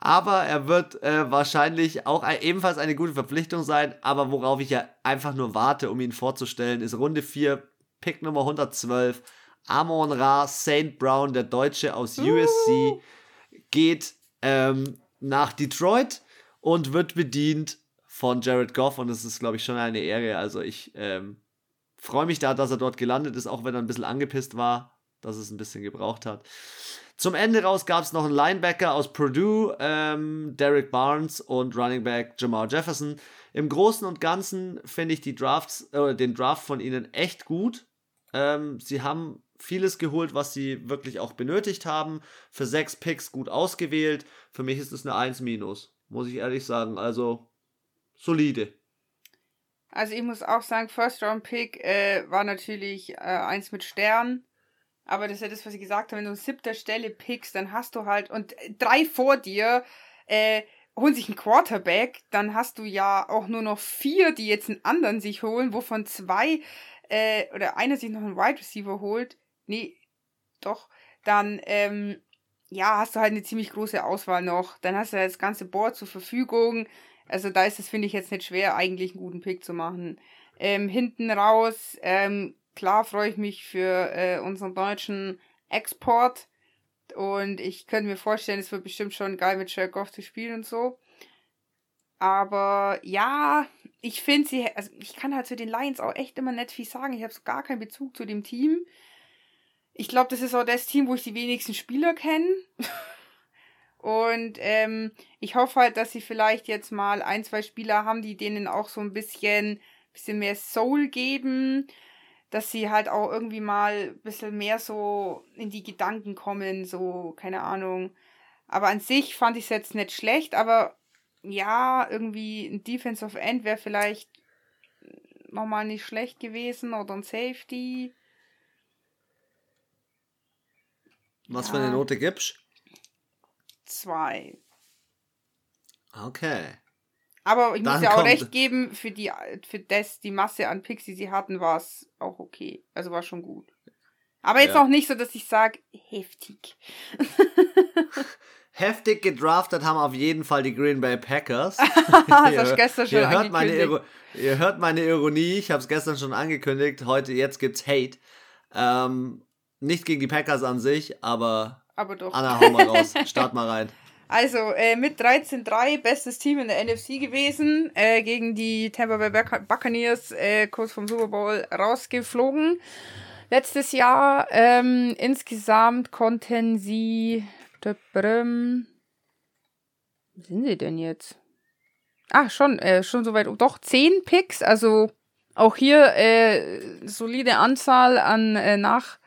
aber er wird äh, wahrscheinlich auch ein, ebenfalls eine gute Verpflichtung sein. Aber worauf ich ja einfach nur warte, um ihn vorzustellen, ist Runde 4, Pick Nummer 112. Amon Ra St. Brown, der Deutsche aus USC, geht ähm, nach Detroit und wird bedient von Jared Goff. Und das ist, glaube ich, schon eine Ehre. Also ich ähm, freue mich da, dass er dort gelandet ist, auch wenn er ein bisschen angepisst war, dass es ein bisschen gebraucht hat. Zum Ende raus gab es noch einen Linebacker aus Purdue, ähm, Derek Barnes und Running Back Jamal Jefferson. Im Großen und Ganzen finde ich die Drafts, äh, den Draft von ihnen echt gut. Ähm, sie haben vieles geholt, was sie wirklich auch benötigt haben. Für sechs Picks gut ausgewählt. Für mich ist es eine 1 muss ich ehrlich sagen. Also solide. Also ich muss auch sagen, First Round Pick äh, war natürlich äh, eins mit Stern. Aber das ist ja das, was ich gesagt habe, wenn du siebter Stelle pickst, dann hast du halt, und drei vor dir äh, holen sich einen Quarterback, dann hast du ja auch nur noch vier, die jetzt einen anderen sich holen, wovon zwei äh, oder einer sich noch einen Wide Receiver holt. Nee, doch. Dann, ähm, ja, hast du halt eine ziemlich große Auswahl noch. Dann hast du ja das ganze Board zur Verfügung. Also da ist es, finde ich, jetzt nicht schwer, eigentlich einen guten Pick zu machen. Ähm, hinten raus, ähm, klar freue ich mich für äh, unseren deutschen Export. Und ich könnte mir vorstellen, es wird bestimmt schon geil mit Jared Goff zu spielen und so. Aber ja, ich finde sie, also ich kann halt zu den Lions auch echt immer nicht viel sagen. Ich habe so gar keinen Bezug zu dem Team. Ich glaube, das ist auch das Team, wo ich die wenigsten Spieler kenne. [laughs] Und ähm, ich hoffe halt, dass sie vielleicht jetzt mal ein, zwei Spieler haben, die denen auch so ein bisschen, bisschen mehr Soul geben. Dass sie halt auch irgendwie mal ein bisschen mehr so in die Gedanken kommen, so, keine Ahnung. Aber an sich fand ich es jetzt nicht schlecht, aber ja, irgendwie ein Defensive End wäre vielleicht nochmal nicht schlecht gewesen oder ein Safety. Was für Ja. eine Note gibst Zwei. Okay. Aber ich muss ja auch recht geben, für die, für das, die Masse an Picks, die sie hatten, war es auch okay. Also war schon gut. Aber jetzt Ja. auch nicht so, dass ich sage, heftig. [laughs] Heftig gedraftet haben auf jeden Fall die Green Bay Packers. [laughs] das ihr, gestern schon ihr, hört meine ihr hört meine Ironie, ich habe es gestern schon angekündigt. Heute, jetzt gibt's Hate. Ähm, nicht gegen die Packers an sich, aber Aber doch. Anna, hau mal raus. [laughs] Start mal rein. Also, äh, mit 13-3 bestes Team in der NFC gewesen, äh, gegen die Tampa Bay Buc- Buccaneers äh, kurz vom Super Bowl rausgeflogen. Letztes Jahr ähm, insgesamt konnten sie. Wo sind sie denn jetzt? Ah, schon, äh, schon soweit. Doch, 10 Picks, also auch hier äh, solide Anzahl an äh, Nach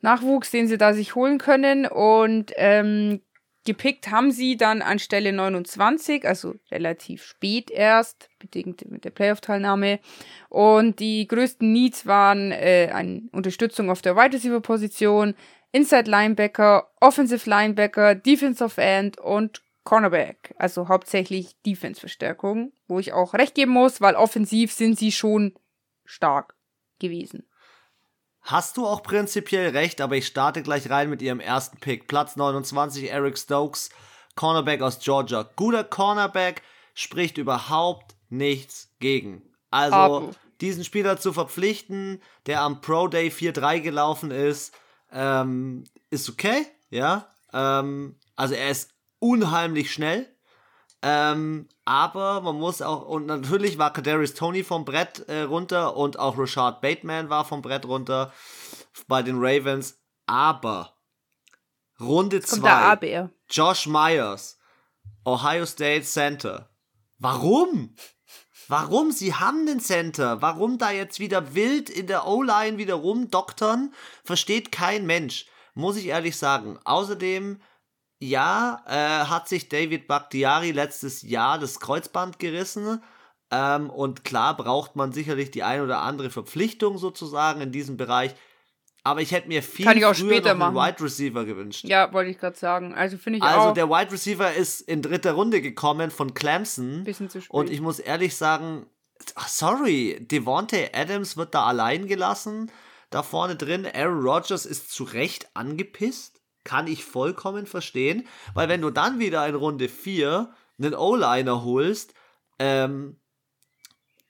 Nachwuchs, den sie da sich holen können. Und ähm, Gepickt haben sie dann an Stelle 29, also relativ spät erst, bedingt mit der Playoff-Teilnahme. Und die größten Needs waren äh, eine Unterstützung auf der Wide Receiver-Position, Inside Linebacker, Offensive Linebacker, Defensive End und Cornerback. Also hauptsächlich Defense-Verstärkung, wo ich auch recht geben muss, weil offensiv sind sie schon stark gewesen. Hast du auch prinzipiell recht, aber ich starte gleich rein mit ihrem ersten Pick. Platz 29, Eric Stokes, Cornerback aus Georgia. Guter Cornerback, spricht überhaupt nichts gegen. Also, Abo. diesen Spieler zu verpflichten, der am Pro Day 4-3 gelaufen ist, ähm, ist okay, ja. Ähm, also er ist unheimlich schnell. Ähm, aber man muss auch, und natürlich war Kadarius Tony vom Brett äh, runter und auch Rashad Bateman war vom Brett runter bei den Ravens. Aber Runde 2, Josh Myers, Ohio State Center. Warum? Warum? Sie haben den Center. Warum da jetzt wieder wild in der O-Line wieder rumdoktern? Versteht kein Mensch. Muss ich ehrlich sagen. Außerdem, ja, äh, hat sich David Bakhtiari letztes Jahr das Kreuzband gerissen. Ähm, und klar braucht man sicherlich die ein oder andere Verpflichtung sozusagen in diesem Bereich. Aber ich hätte mir viel Kann ich auch früher später noch einen Wide Receiver gewünscht. Ja, wollte ich gerade sagen. Also finde ich also auch. der Wide Receiver ist in dritter Runde gekommen von Clemson. Bisschen zu spät. Und ich muss ehrlich sagen, sorry, Devontae Adams wird da allein gelassen. Da vorne drin, Aaron Rodgers ist zu Recht angepisst. Kann ich vollkommen verstehen. Weil wenn du dann wieder in Runde 4 einen O-Liner holst, ähm,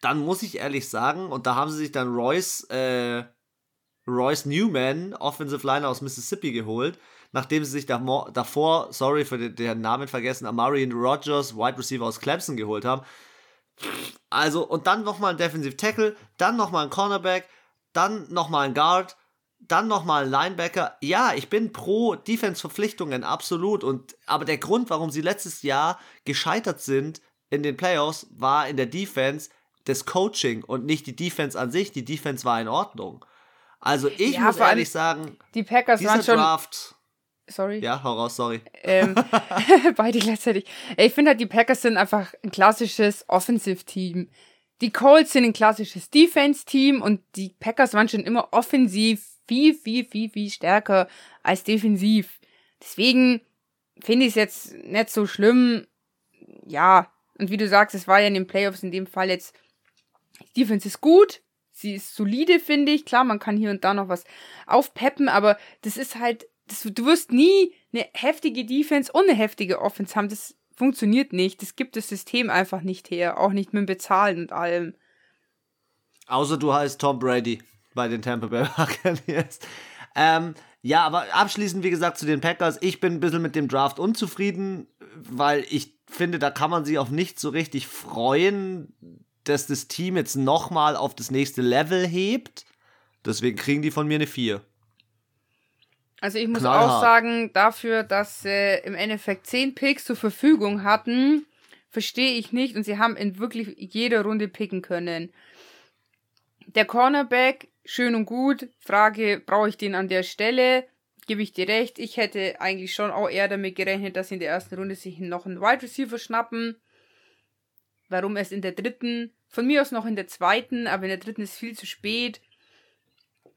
dann muss ich ehrlich sagen, und da haben sie sich dann Royce äh, Royce Newman, Offensive Liner aus Mississippi, geholt, nachdem sie sich davor, sorry für den, den Namen vergessen, Amarian Rogers, Wide Receiver aus Clemson geholt haben. Also, und dann nochmal ein Defensive Tackle, dann nochmal ein Cornerback, dann nochmal ein Guard, dann nochmal ein Linebacker. Ja, ich bin pro Defense-Verpflichtungen, absolut. Und, aber der Grund, warum sie letztes Jahr gescheitert sind in den Playoffs, war in der Defense das Coaching und nicht die Defense an sich. Die Defense war in Ordnung. Also ich ja, muss ehrlich sagen, die Packers waren schon Draft, Sorry. Ja, hau raus, sorry. Ähm, [laughs] [laughs] beide gleichzeitig. Ich finde halt, die Packers sind einfach ein klassisches Offensive-Team. Die Colts sind ein klassisches Defense-Team und die Packers waren schon immer offensiv viel, viel, viel, viel stärker als defensiv. Deswegen finde ich es jetzt nicht so schlimm. Ja, und wie du sagst, es war ja in den Playoffs in dem Fall jetzt, die Defense ist gut, sie ist solide, finde ich. Klar, man kann hier und da noch was aufpeppen, aber das ist halt, das, du wirst nie eine heftige Defense und eine heftige Offense haben. Das funktioniert nicht. Das gibt das System einfach nicht her. Auch nicht mit dem Bezahlen und allem. Außer du heißt Tom Brady bei den Tampa Bay [laughs] Buccaneers. Ähm, ja, aber abschließend, wie gesagt, zu den Packers. Ich bin ein bisschen mit dem Draft unzufrieden, weil ich finde, da kann man sich auf nicht so richtig freuen dass das Team jetzt nochmal auf das nächste Level hebt. Deswegen kriegen die von mir eine 4. Also ich muss Knallhart. auch sagen, dafür, dass sie im Endeffekt 10 Picks zur Verfügung hatten, verstehe ich nicht und sie haben in wirklich jeder Runde picken können. Der Cornerback, schön und gut. Frage, brauche ich den an der Stelle? Gebe ich dir recht. Ich hätte eigentlich schon auch eher damit gerechnet, dass sie in der ersten Runde sich noch einen Wide Receiver schnappen. Warum erst in der dritten? Von mir aus noch in der zweiten, aber in der dritten ist viel zu spät.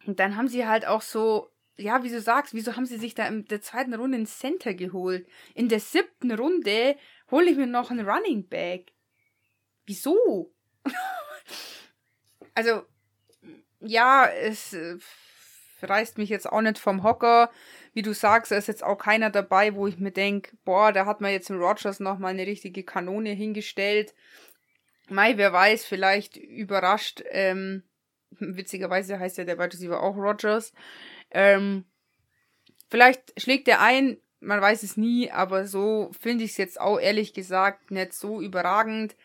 Und dann haben sie halt auch so, ja, wie du sagst, wieso haben sie sich da in der zweiten Runde ein Center geholt? In der siebten Runde hole ich mir noch einen Running Back. Wieso? [laughs] also, ja, es äh, reißt mich jetzt auch nicht vom Hocker. Wie du sagst, da ist jetzt auch keiner dabei, wo ich mir denke, boah, da hat man jetzt im Rogers nochmal eine richtige Kanone hingestellt. Mai, wer weiß, vielleicht überrascht, ähm, [laughs] witzigerweise heißt ja der Wide Receiver auch Rogers. Ähm, vielleicht schlägt er ein, man weiß es nie, aber so finde ich es jetzt auch ehrlich gesagt nicht so überragend.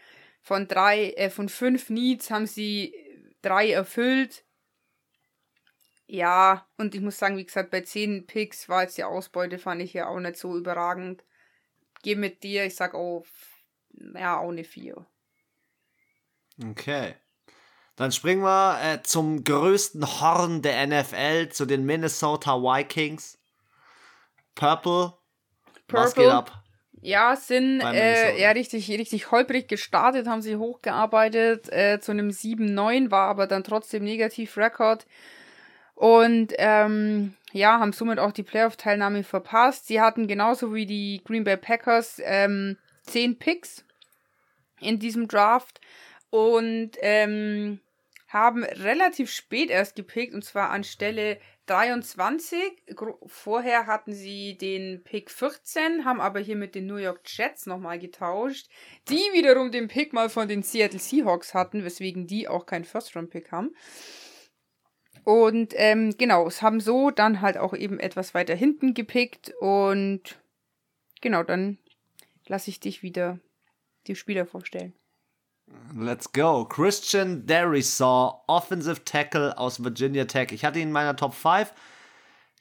Von drei, äh, von fünf Needs haben sie drei erfüllt. Ja, und ich muss sagen, wie gesagt, bei zehn Picks war jetzt die Ausbeute, fand ich ja auch nicht so überragend. Geh mit dir, ich sag auch, ja, auch eine vier. Okay. Dann springen wir äh, zum größten Horn der NFL, zu den Minnesota Vikings. Purple. Purple. Was geht ab? Ja, sind äh, ja richtig, richtig holprig gestartet, haben sie hochgearbeitet äh, zu einem 7-9, war aber dann trotzdem Negativ-Rekord. Und ähm, ja, haben somit auch die Playoff-Teilnahme verpasst. Sie hatten genauso wie die Green Bay Packers ähm, 10 Picks in diesem Draft und ähm, haben relativ spät erst gepickt und zwar an Stelle 23. Vorher hatten sie den Pick 14, haben aber hier mit den New York Jets nochmal getauscht, die wiederum den Pick mal von den Seattle Seahawks hatten, weswegen die auch keinen First-Round-Pick haben. Und ähm, genau, es haben so dann halt auch eben etwas weiter hinten gepickt und genau, dann lasse ich dich wieder die Spieler vorstellen. Let's go. Christian Derisaw, Offensive Tackle aus Virginia Tech. Ich hatte ihn in meiner Top 5.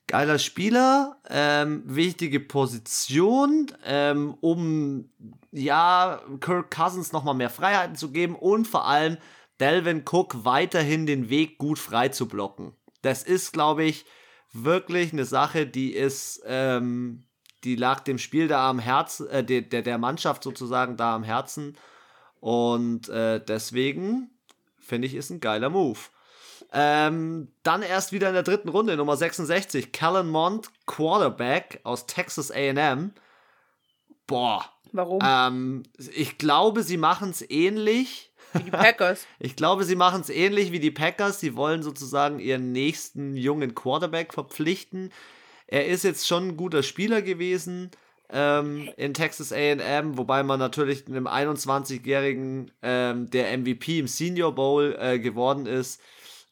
Geiler Spieler, ähm, wichtige Position, ähm, um ja Kirk Cousins nochmal mehr Freiheiten zu geben und vor allem Delvin Cook weiterhin den Weg gut frei zu blocken. Das ist, glaube ich, wirklich eine Sache, die ist, ähm, die lag dem Spiel da am Herzen, äh, der, der Mannschaft sozusagen da am Herzen. Und äh, deswegen finde ich, ist ein geiler Move. Ähm, dann erst wieder in der dritten Runde, Nummer 66, Callan Mond, Quarterback aus Texas AM. Boah. Warum? Ähm, ich glaube, sie machen es ähnlich. Wie die Packers. [laughs] ich glaube, sie machen es ähnlich wie die Packers. Sie wollen sozusagen ihren nächsten jungen Quarterback verpflichten. Er ist jetzt schon ein guter Spieler gewesen ähm, in Texas AM, wobei man natürlich einem 21-Jährigen, ähm, der MVP im Senior Bowl äh, geworden ist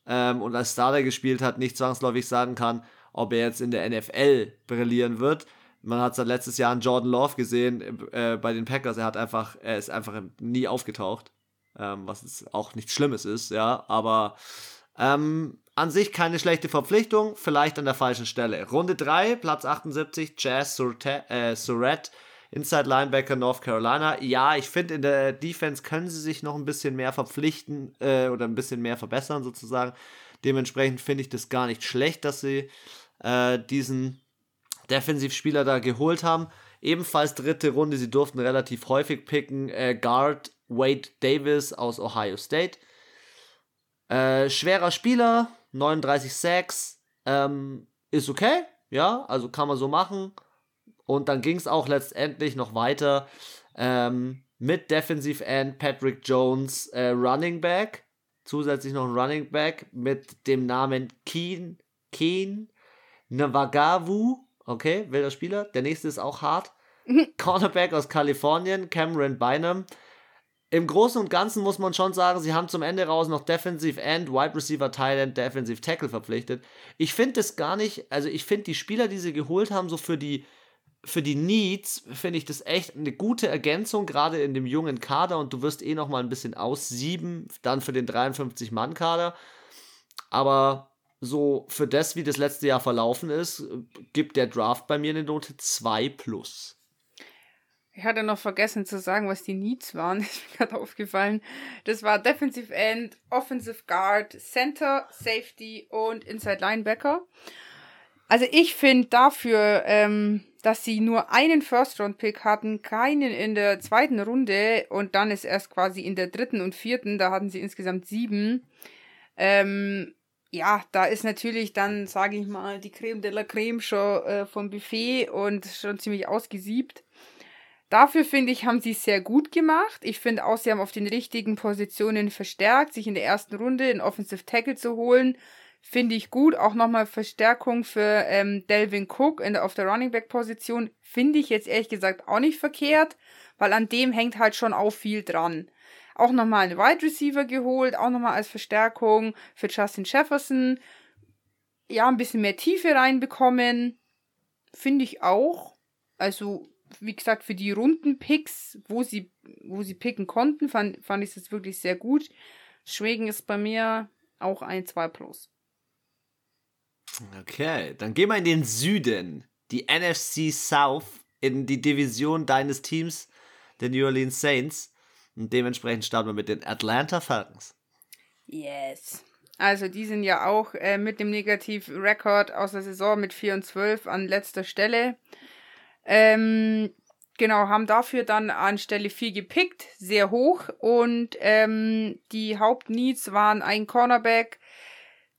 ähm, und als Starter gespielt hat, nicht zwangsläufig sagen kann, ob er jetzt in der NFL brillieren wird. Man hat es letztes Jahr an Jordan Love gesehen äh, bei den Packers. Er hat einfach, er ist einfach nie aufgetaucht, ähm, was auch nichts Schlimmes ist, ja. Aber ähm, an sich keine schlechte Verpflichtung, vielleicht an der falschen Stelle. Runde 3, Platz 78, Jazz Surratt, äh, Inside Linebacker North Carolina. Ja, ich finde, in der Defense können sie sich noch ein bisschen mehr verpflichten äh, oder ein bisschen mehr verbessern, sozusagen. Dementsprechend finde ich das gar nicht schlecht, dass sie äh, diesen Defensivspieler da geholt haben. Ebenfalls dritte Runde, sie durften relativ häufig picken. Äh, Guard Wade Davis aus Ohio State. Äh, schwerer Spieler, 39 Sacks, ähm, ist okay, ja, also kann man so machen. Und dann ging es auch letztendlich noch weiter ähm, mit Defensive End Patrick Jones, äh, Running Back. Zusätzlich noch ein Running Back mit dem Namen Keen, Keen Navagavu. Okay, wilder Spieler. Der nächste ist auch hart. [laughs] Cornerback aus Kalifornien, Cameron Bynum. Im Großen und Ganzen muss man schon sagen, sie haben zum Ende raus noch Defensive End, Wide Receiver, Tight End, Defensive Tackle verpflichtet. Ich finde das gar nicht, also ich finde die Spieler, die sie geholt haben, so für die für die Needs finde ich das echt eine gute Ergänzung, gerade in dem jungen Kader und du wirst eh noch mal ein bisschen aussieben, dann für den 53-Mann-Kader. Aber so für das, wie das letzte Jahr verlaufen ist, gibt der Draft bei mir eine Note 2 plus. Ich hatte noch vergessen zu sagen, was die Needs waren. [laughs] Ist mir gerade aufgefallen. Das war Defensive End, Offensive Guard, Center, Safety und Inside Linebacker. Also ich finde dafür, ähm, dass sie nur einen First-Round-Pick hatten, keinen in der zweiten Runde und dann ist erst quasi in der dritten und vierten, da hatten sie insgesamt sieben. Ähm, ja, da ist natürlich dann, sage ich mal, die Creme de la Creme schon äh, vom Buffet und schon ziemlich ausgesiebt. Dafür finde ich, haben sie es sehr gut gemacht. Ich finde auch, sie haben auf den richtigen Positionen verstärkt, sich in der ersten Runde in Offensive Tackle zu holen Finde ich gut. Auch nochmal Verstärkung für ähm, Delvin Cook in der, auf der Running Back Position. Finde ich jetzt ehrlich gesagt auch nicht verkehrt, weil an dem hängt halt schon auch viel dran. Auch nochmal einen Wide Receiver geholt, auch nochmal als Verstärkung für Justin Jefferson. Ja, ein bisschen mehr Tiefe reinbekommen. Finde ich auch. Also, wie gesagt, für die runden Picks, wo sie, wo sie picken konnten, fand, fand ich das wirklich sehr gut. Schweden ist bei mir auch ein 2 Plus. Okay, dann gehen wir in den Süden, die NFC South, in die Division deines Teams, der New Orleans Saints. Und dementsprechend starten wir mit den Atlanta Falcons. Yes. Also die sind ja auch äh, mit dem Negativ-Rekord aus der Saison mit 4 und 12 an letzter Stelle. Ähm, genau, haben dafür dann an Stelle 4 gepickt, sehr hoch. Und ähm, die Hauptneeds waren ein Cornerback,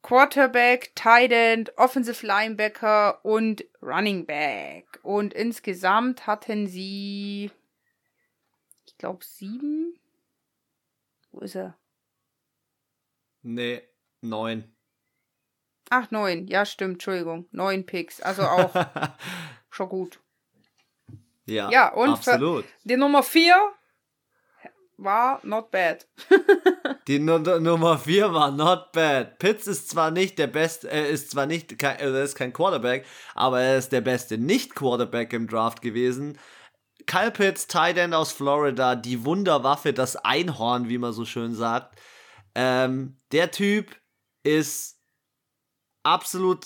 Quarterback, Tight End, Offensive Linebacker und Running Back. Und insgesamt hatten sie, ich glaube, sieben. Wo ist er? Nee, neun. Ach, neun. Ja, stimmt. Entschuldigung. Neun Picks. Also auch [laughs] schon gut. Ja, ja und absolut. die Nummer vier war not bad. [laughs] Die N Nummer 4 war not bad. Pitts ist zwar nicht der beste, er ist zwar nicht, kein, er ist kein Quarterback, aber er ist der beste Nicht-Quarterback im Draft gewesen. Kyle Pitts, Tight End aus Florida, die Wunderwaffe, das Einhorn, wie man so schön sagt. Ähm, der Typ ist absolut,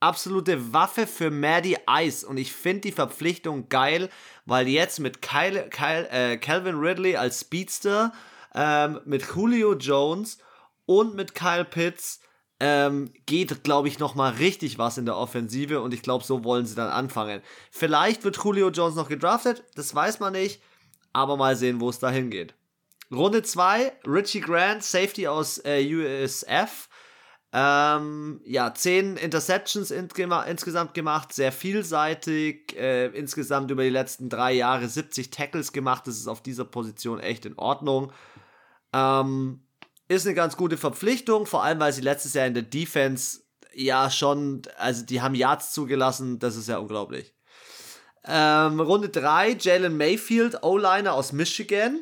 absolute Waffe für Maddie Ice und ich finde die Verpflichtung geil, weil jetzt mit Kyle, Kyle, äh, Calvin Ridley als Speedster, ähm, mit Julio Jones und mit Kyle Pitts ähm, geht, glaube ich, nochmal richtig was in der Offensive und ich glaube, so wollen sie dann anfangen. Vielleicht wird Julio Jones noch gedraftet, das weiß man nicht, aber mal sehen, wo es da hingeht. Runde 2, Richie Grant, Safety aus äh, USF. Ähm, ja, 10 Interceptions insgesamt gemacht, sehr vielseitig, äh, insgesamt über die letzten drei Jahre 70 Tackles gemacht, das ist auf dieser Position echt in Ordnung. Ähm, ist eine ganz gute Verpflichtung, vor allem weil sie letztes Jahr in der Defense ja schon, also die haben Yards zugelassen, das ist ja unglaublich. Ähm, Runde 3, Jalen Mayfield, O-Liner aus Michigan.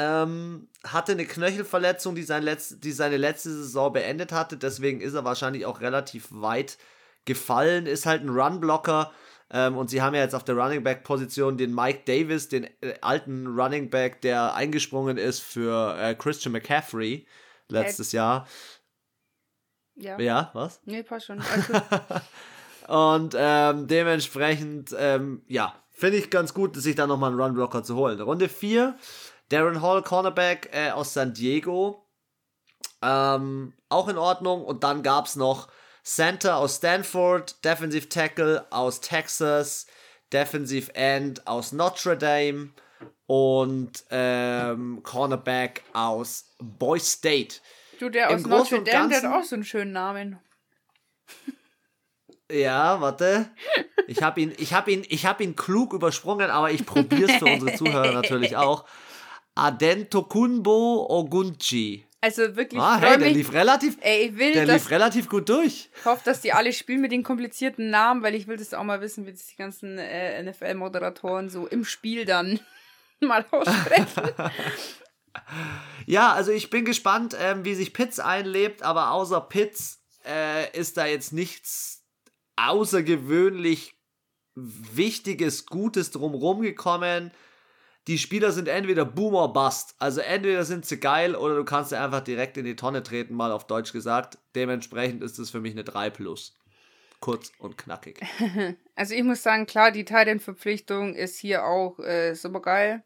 Ähm, hatte eine Knöchelverletzung, die, sein letzt, die seine letzte Saison beendet hatte. Deswegen ist er wahrscheinlich auch relativ weit gefallen. Ist halt ein Runblocker. Ähm, und sie haben ja jetzt auf der Running Back Position den Mike Davis, den äh, alten Running Back, der eingesprungen ist für äh, Christian McCaffrey letztes Jahr. Ja. Ja, was? Nee, passt schon. [laughs] und ähm, dementsprechend, ähm, ja, finde ich ganz gut, sich da nochmal einen Runblocker zu holen. Runde 4, Darren Hall, Cornerback äh, aus San Diego. Ähm, auch in Ordnung. Und dann gab es noch Center aus Stanford, Defensive Tackle aus Texas, Defensive End aus Notre Dame und ähm, Cornerback aus Boy State. Du, der aus Notre Dame, der hat auch so einen schönen Namen. Ja, warte. Ich habe ihn, ich habe ihn, ich habe ihn klug übersprungen, aber ich probiere es für unsere Zuhörer natürlich auch. Adentokunbo Ogunchi. Also wirklich. Ah, hey, der lief relativ, ey, ich will, der lief relativ gut durch. Ich hoffe, dass die alle spielen mit den komplizierten Namen, weil ich will das auch mal wissen, wie das die ganzen äh, NFL-Moderatoren so im Spiel dann [laughs] mal aussprechen. [laughs] ja, also ich bin gespannt, ähm, wie sich Pitts einlebt, aber außer Pitts äh, ist da jetzt nichts außergewöhnlich Wichtiges, Gutes drumherum gekommen die Spieler sind entweder Boomer Bust. Also entweder sind sie geil oder du kannst sie einfach direkt in die Tonne treten, mal auf Deutsch gesagt. Dementsprechend ist es für mich eine 3 plus. Kurz und knackig. [laughs] Also ich muss sagen, klar, die Titan-Verpflichtung ist hier auch äh, super geil.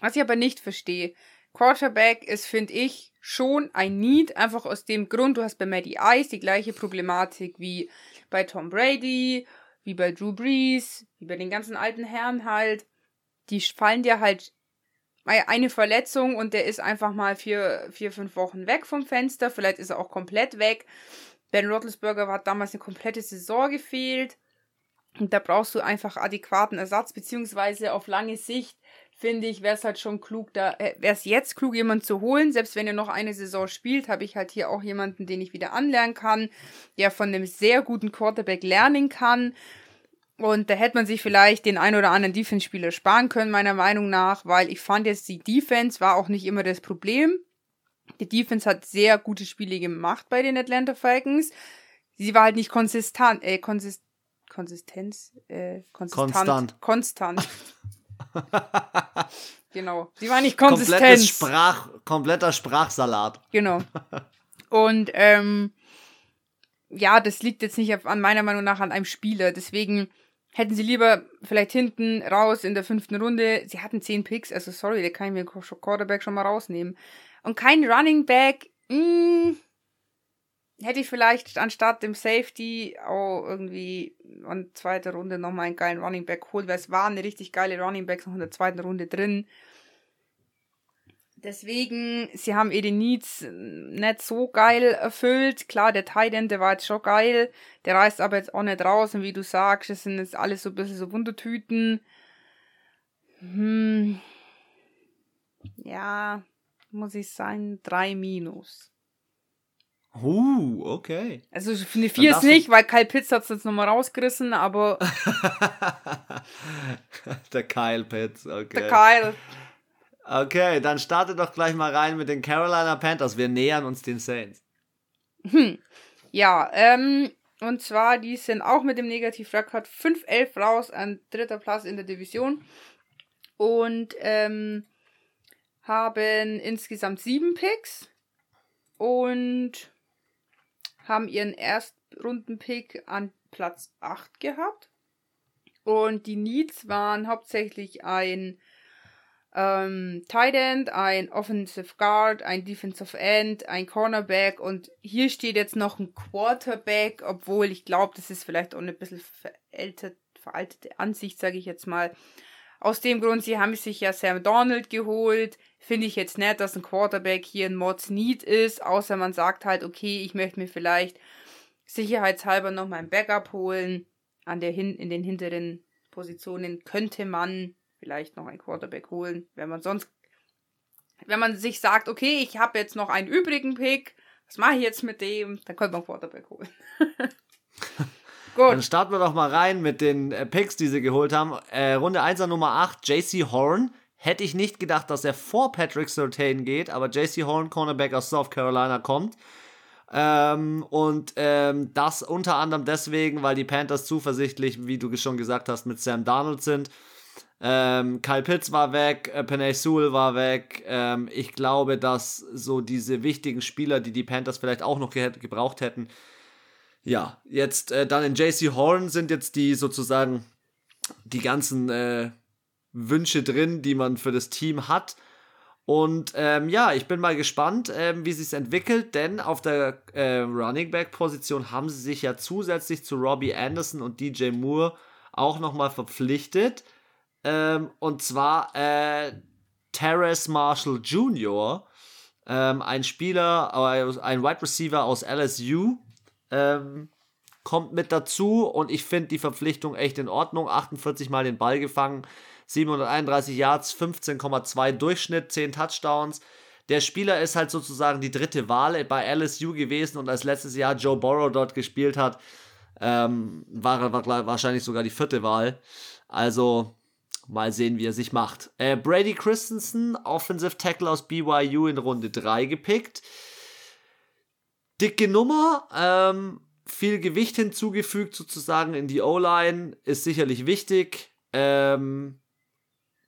Was ich aber nicht verstehe, Quarterback ist, finde ich, schon ein Need, einfach aus dem Grund, du hast bei Maddie Ice die gleiche Problematik wie bei Tom Brady, wie bei Drew Brees, wie bei den ganzen alten Herren halt die fallen dir halt eine Verletzung und der ist einfach mal vier, vier, fünf Wochen weg vom Fenster. Vielleicht ist er auch komplett weg. Ben Roethlisberger hat damals eine komplette Saison gefehlt. Und da brauchst du einfach adäquaten Ersatz, beziehungsweise auf lange Sicht, finde ich, wäre es halt schon klug, da äh, wäre es jetzt klug, jemanden zu holen. Selbst wenn er noch eine Saison spielt, habe ich halt hier auch jemanden, den ich wieder anlernen kann, der von einem sehr guten Quarterback lernen kann. Und da hätte man sich vielleicht den ein oder anderen Defense-Spieler sparen können, meiner Meinung nach, weil ich fand jetzt, die Defense war auch nicht immer das Problem. Die Defense hat sehr gute Spiele gemacht bei den Atlanta Falcons. Sie war halt nicht konsistent, äh, konsist, Konsistenz, äh, konsistent, konstant. Konstant. [laughs] genau. Sie war nicht konsistent. Sprach, kompletter Sprachsalat. Genau. [laughs] Und, ähm, ja, das liegt jetzt nicht an meiner Meinung nach an einem Spieler. Deswegen Hätten sie lieber vielleicht hinten raus in der fünften Runde, sie hatten zehn Picks, also sorry, da kann ich mir Quarterback schon mal rausnehmen. Und kein Running Back, mh, hm, hätte ich vielleicht anstatt dem Safety auch irgendwie in zweiter Runde nochmal einen geilen Running Back geholt, weil es waren richtig geile Running Backs noch in der zweiten Runde drin. Deswegen, sie haben eh den Needs nicht so geil erfüllt. Klar, der Titan, der war jetzt schon geil. Der reißt aber jetzt auch nicht raus. Und wie du sagst, das sind jetzt alles so ein bisschen so Wundertüten. Hm. Ja, muss ich sagen, drei Minus. Uh, okay. Also finde vier ist nicht, weil Kyle Pitts hat es jetzt nochmal rausgerissen, aber. [laughs] der Kyle Pitts, okay. Der Kyle. Okay, dann starte doch gleich mal rein mit den Carolina Panthers. Wir nähern uns den Saints. Hm. Ja, ähm, und zwar, die sind auch mit dem Negativrekord 5-11 raus an dritter Platz in der Division. Und ähm, haben insgesamt sieben Picks und haben ihren Erstrunden-Pick an Platz 8 gehabt. Und die Needs waren hauptsächlich ein ähm, Tight End, ein Offensive Guard, ein Defensive End, ein Cornerback und hier steht jetzt noch ein Quarterback, obwohl ich glaube, das ist vielleicht auch eine bisschen veraltet, veraltete Ansicht, sage ich jetzt mal. Aus dem Grund, sie haben sich ja Sam Donald geholt. Finde ich jetzt nett, dass ein Quarterback hier ein Mods Need ist, außer man sagt halt, okay, ich möchte mir vielleicht sicherheitshalber noch mal ein Backup holen. An der hin in den hinteren Positionen könnte man vielleicht noch einen Quarterback holen, wenn man sonst wenn man sich sagt, okay, ich habe jetzt noch einen übrigen Pick, was mache ich jetzt mit dem? Dann könnte man einen Quarterback holen. [laughs] Gut. Dann starten wir doch mal rein mit den äh, Picks, die sie geholt haben. Äh, Runde 1 an Nummer 8, JC Horn. Hätte ich nicht gedacht, dass er vor Patrick Surtain geht, aber JC Horn, Cornerback aus South Carolina, kommt. Ähm, und ähm, das unter anderem deswegen, weil die Panthers zuversichtlich, wie du schon gesagt hast, mit Sam Darnold sind. Ähm, Kyle Pitts war weg, äh, Penay Sewell war weg. Ähm, ich glaube, dass so diese wichtigen Spieler, die die Panthers vielleicht auch noch ge gebraucht hätten, ja, jetzt äh, dann in JC Horn sind jetzt die sozusagen die ganzen äh, Wünsche drin, die man für das Team hat. Und ähm, ja, ich bin mal gespannt, ähm, wie sich entwickelt, denn auf der äh, Running Back Position haben sie sich ja zusätzlich zu Robbie Anderson und DJ Moore auch nochmal verpflichtet. Ähm, und zwar äh, Terrace Marshall Jr., ähm, ein Spieler, ein Wide Receiver aus LSU, ähm, kommt mit dazu und ich finde die Verpflichtung echt in Ordnung. 48 Mal den Ball gefangen, 731 Yards, 15,2 Durchschnitt, 10 Touchdowns. Der Spieler ist halt sozusagen die dritte Wahl bei LSU gewesen und als letztes Jahr Joe Burrow dort gespielt hat, ähm, war er wahrscheinlich sogar die vierte Wahl. Also mal sehen, wie er sich macht. Äh, Brady Christensen, Offensive Tackle aus BYU in Runde 3 gepickt. Dicke Nummer, ähm, viel Gewicht hinzugefügt sozusagen in die O-Line, ist sicherlich wichtig. Ähm,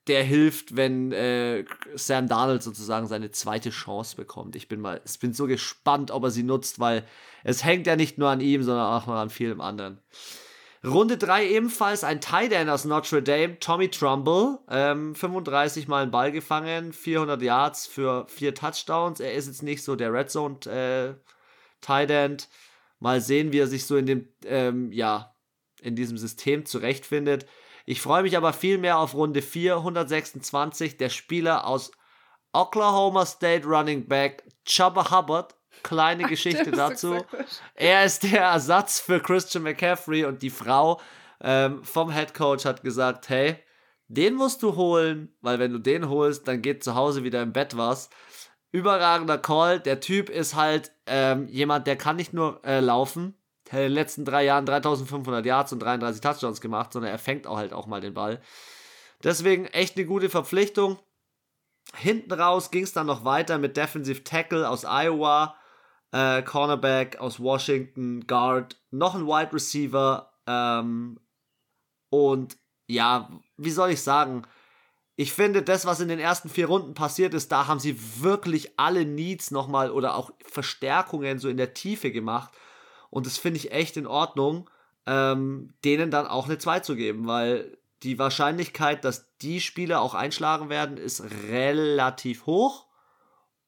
der hilft, wenn äh, Sam Darnold sozusagen seine zweite Chance bekommt. Ich bin mal, ich bin so gespannt, ob er sie nutzt, weil es hängt ja nicht nur an ihm, sondern auch noch an vielem anderen. Runde 3 ebenfalls ein Tight End aus Notre Dame, Tommy Trumbull. Ähm, 35 Mal einen Ball gefangen, 400 Yards für vier Touchdowns. Er ist jetzt nicht so der Red Zone äh, Tight End. Mal sehen, wie er sich so in dem, ähm, ja, in diesem System zurechtfindet. Ich freue mich aber viel mehr auf Runde 4, 126, der Spieler aus Oklahoma State Running Back Chubba Hubbard. Kleine [laughs] Geschichte dazu. Er ist der Ersatz für Christian McCaffrey und die Frau ähm, vom Head Coach hat gesagt, hey, den musst du holen, weil wenn du den holst, dann geht zu Hause wieder im Bett was überragender Call. Der Typ ist halt ähm, jemand, der kann nicht nur äh, laufen. Hat in den letzten drei Jahren 3500 Yards und 33 Touchdowns gemacht, sondern er fängt auch halt auch mal den Ball. Deswegen echt eine gute Verpflichtung. Hinten raus ging es dann noch weiter mit Defensive Tackle aus Iowa, äh, Cornerback aus Washington, Guard, noch ein Wide Receiver ähm, und ja, wie soll ich sagen, ich finde, das, was in den ersten vier Runden passiert ist, da haben sie wirklich alle Needs nochmal oder auch Verstärkungen so in der Tiefe gemacht. Und das finde ich echt in Ordnung, ähm, denen dann auch eine 2 zu geben, weil die Wahrscheinlichkeit, dass die Spieler auch einschlagen werden, ist relativ hoch.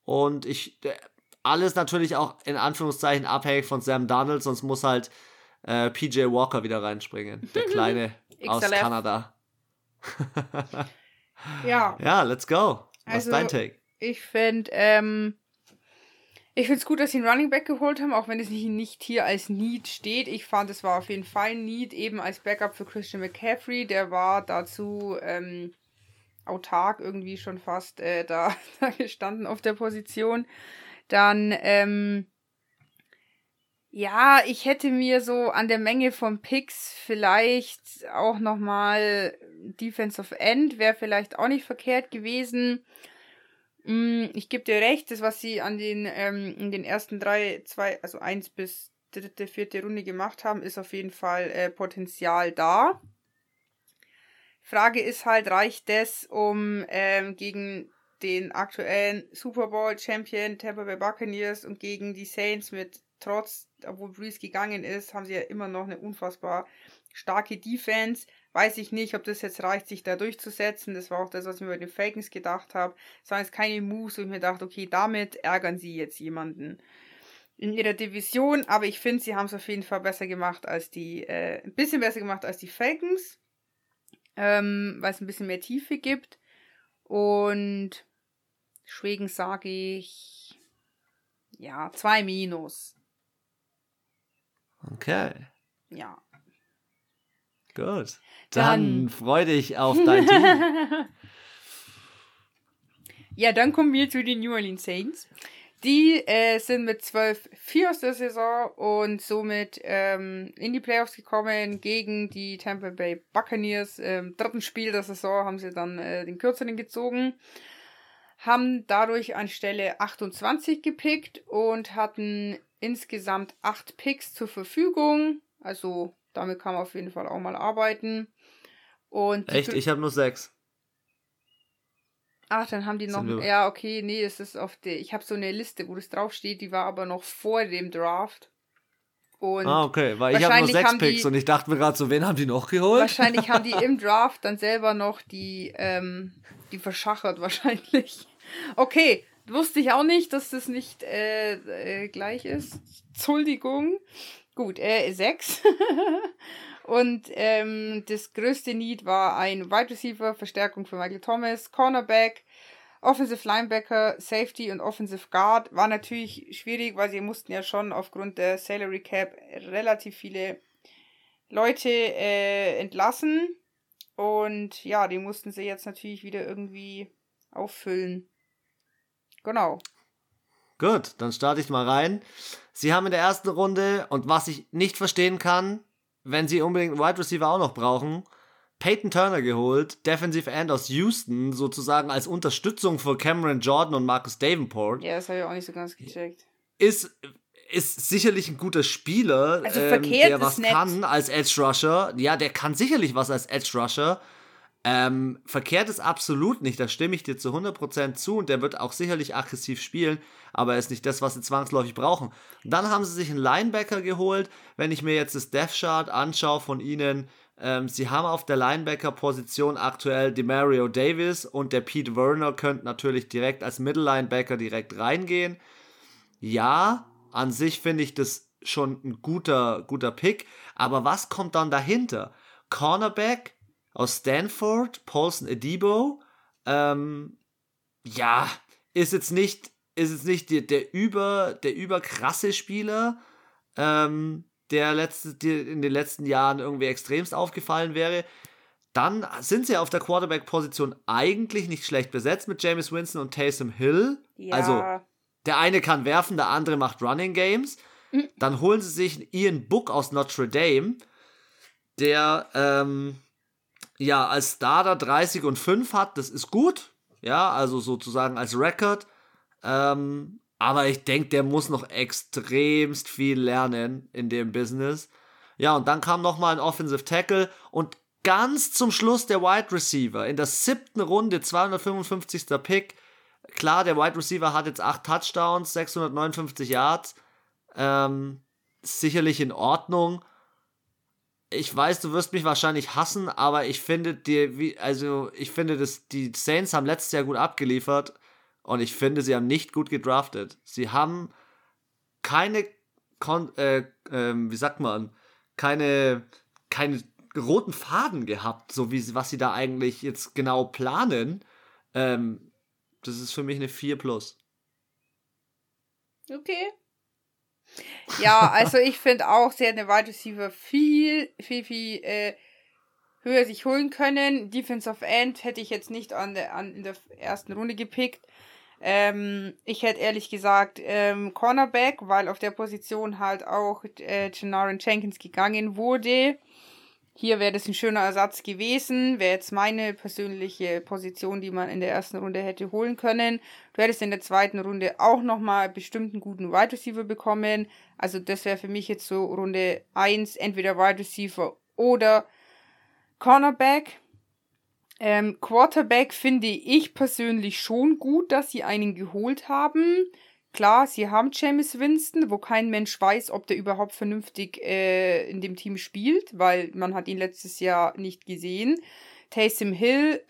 Und ich, äh, alles natürlich auch in Anführungszeichen abhängig von Sam Donald, sonst muss halt äh, PJ Walker wieder reinspringen, der [laughs] Kleine aus Kanada. [laughs] Ja. Ja, let's go. Was also, ist dein Take? Ich finde, ähm, ich finde es gut, dass sie einen Running Back geholt haben, auch wenn es nicht, nicht hier als Need steht. Ich fand, es war auf jeden Fall ein Need, eben als Backup für Christian McCaffrey. Der war dazu ähm, autark irgendwie schon fast äh, [laughs] da, da gestanden auf der Position. Dann, ähm, ja, ich hätte mir so an der Menge von Picks vielleicht auch nochmal Defensive End wäre vielleicht auch nicht verkehrt gewesen. Mm, ich gebe dir recht, das, was sie an den, ähm, in den ersten drei, zwei, also eins bis dritte, vierte Runde gemacht haben, ist auf jeden Fall äh, Potenzial da. Frage ist halt, reicht das, um ähm, gegen den aktuellen Super Bowl Champion Tampa Bay Buccaneers und gegen die Saints mit trotz, obwohl Breeze gegangen ist, haben sie ja immer noch eine unfassbar starke Defense. Weiß ich nicht, ob das jetzt reicht, sich da durchzusetzen. Das war auch das, was ich mir bei den Falcons gedacht habe. Es waren jetzt keine Moves, wo ich mir dachte, okay, damit ärgern sie jetzt jemanden in ihrer Division. Aber ich finde, sie haben es auf jeden Fall besser gemacht als die, äh, ein bisschen besser gemacht als die Falcons. Ähm, weil es ein bisschen mehr Tiefe gibt. Und deswegen sage ich, ja, zwei Minus. Okay. Ja. Gut. Dann, dann freu dich auf dein Team. [laughs] ja, dann kommen wir zu den New Orleans Saints. Die äh, sind mit 12-4 aus der Saison und somit ähm, in die Playoffs gekommen gegen die Tampa Bay Buccaneers. Im dritten Spiel der Saison haben sie dann äh, den kürzeren gezogen, haben dadurch an Stelle 28 gepickt und hatten insgesamt 8 Picks zur Verfügung. Also damit kann man auf jeden Fall auch mal arbeiten. Und Echt? Ich habe nur sechs. Ach, dann haben die noch. Ja, okay, nee, es ist auf der. Ich habe so eine Liste, wo das draufsteht, die war aber noch vor dem Draft. Und ah, okay, weil ich habe nur sechs Picks die, und ich dachte mir gerade so, wen haben die noch geholt? Wahrscheinlich haben die [laughs] im Draft dann selber noch die, ähm, die verschachert, wahrscheinlich. Okay, wusste ich auch nicht, dass das nicht äh, äh, gleich ist. Entschuldigung. Gut, äh, sechs. [laughs] Und ähm, das größte Need war ein Wide Receiver, Verstärkung für Michael Thomas, Cornerback, Offensive Linebacker, Safety und Offensive Guard. War natürlich schwierig, weil sie mussten ja schon aufgrund der Salary Cap relativ viele Leute äh, entlassen. Und ja, die mussten sie jetzt natürlich wieder irgendwie auffüllen. Genau. Gut, dann starte ich mal rein. Sie haben in der ersten Runde, und was ich nicht verstehen kann, wenn sie unbedingt einen Wide Receiver auch noch brauchen, Peyton Turner geholt, Defensive End aus Houston, sozusagen als Unterstützung für Cameron Jordan und Marcus Davenport. Ja, das habe ich auch nicht so ganz gecheckt. Ist, ist sicherlich ein guter Spieler, also ähm, der was kann als Edge Rusher. Ja, der kann sicherlich was als Edge Rusher. Ähm, verkehrt ist absolut nicht, da stimme ich dir zu 100% zu und der wird auch sicherlich aggressiv spielen, aber er ist nicht das, was sie zwangsläufig brauchen. dann haben sie sich einen Linebacker geholt, wenn ich mir jetzt das Death Chart anschaue von ihnen, ähm, sie haben auf der Linebacker-Position aktuell Demario Davis und der Pete Werner könnte natürlich direkt als Mittellinebacker direkt reingehen. Ja, an sich finde ich das schon ein guter, guter Pick, aber was kommt dann dahinter? Cornerback, aus Stanford, Paulson Edibo. Ähm, ja, ist jetzt nicht, ist jetzt nicht der, der über, der überkrasse Spieler, ähm, der letzte, der in den letzten Jahren irgendwie extremst aufgefallen wäre. Dann sind sie auf der Quarterback-Position eigentlich nicht schlecht besetzt mit James Winston und Taysom Hill. Ja. Also, der eine kann werfen, der andere macht Running Games. Mhm. Dann holen sie sich Ian Book aus Notre Dame, der ähm, ja als Starter 30 und 5 hat, das ist gut. Ja, also sozusagen als Record. Ähm, aber ich denke, der muss noch extremst viel lernen in dem Business. Ja, und dann kam noch mal ein Offensive Tackle und ganz zum Schluss der Wide Receiver in der siebten Runde, 255. Pick. Klar, der Wide Receiver hat jetzt 8 Touchdowns, 659 Yards. Ähm, sicherlich in Ordnung ich weiß, du wirst mich wahrscheinlich hassen, aber ich finde die, also ich finde, dass die Saints haben letztes Jahr gut abgeliefert und ich finde, sie haben nicht gut gedraftet. Sie haben keine, Kon äh, äh, wie sagt man, keine, keine roten Faden gehabt, so wie was sie da eigentlich jetzt genau planen. Ähm, das ist für mich eine 4 plus. Okay. Ja, also ich finde auch, sie hätten eine Wide Receiver viel, viel, viel äh, höher sich holen können. Defense of End hätte ich jetzt nicht an der, an, in der ersten Runde gepickt. Ähm, ich hätte ehrlich gesagt ähm, Cornerback, weil auf der Position halt auch äh, Janarin Jenkins gegangen wurde. Hier wäre das ein schöner Ersatz gewesen. Wäre jetzt meine persönliche Position, die man in der ersten Runde hätte holen können. Du hättest in der zweiten Runde auch nochmal bestimmt einen guten Wide Receiver bekommen. Also das wäre für mich jetzt so Runde 1, entweder Wide Receiver oder Cornerback. Ähm, Quarterback finde ich persönlich schon gut, dass sie einen geholt haben. Klar, sie haben James Winston, wo kein Mensch weiß, ob der überhaupt vernünftig äh, in dem Team spielt, weil man hat ihn letztes Jahr nicht gesehen. Taysom Hill,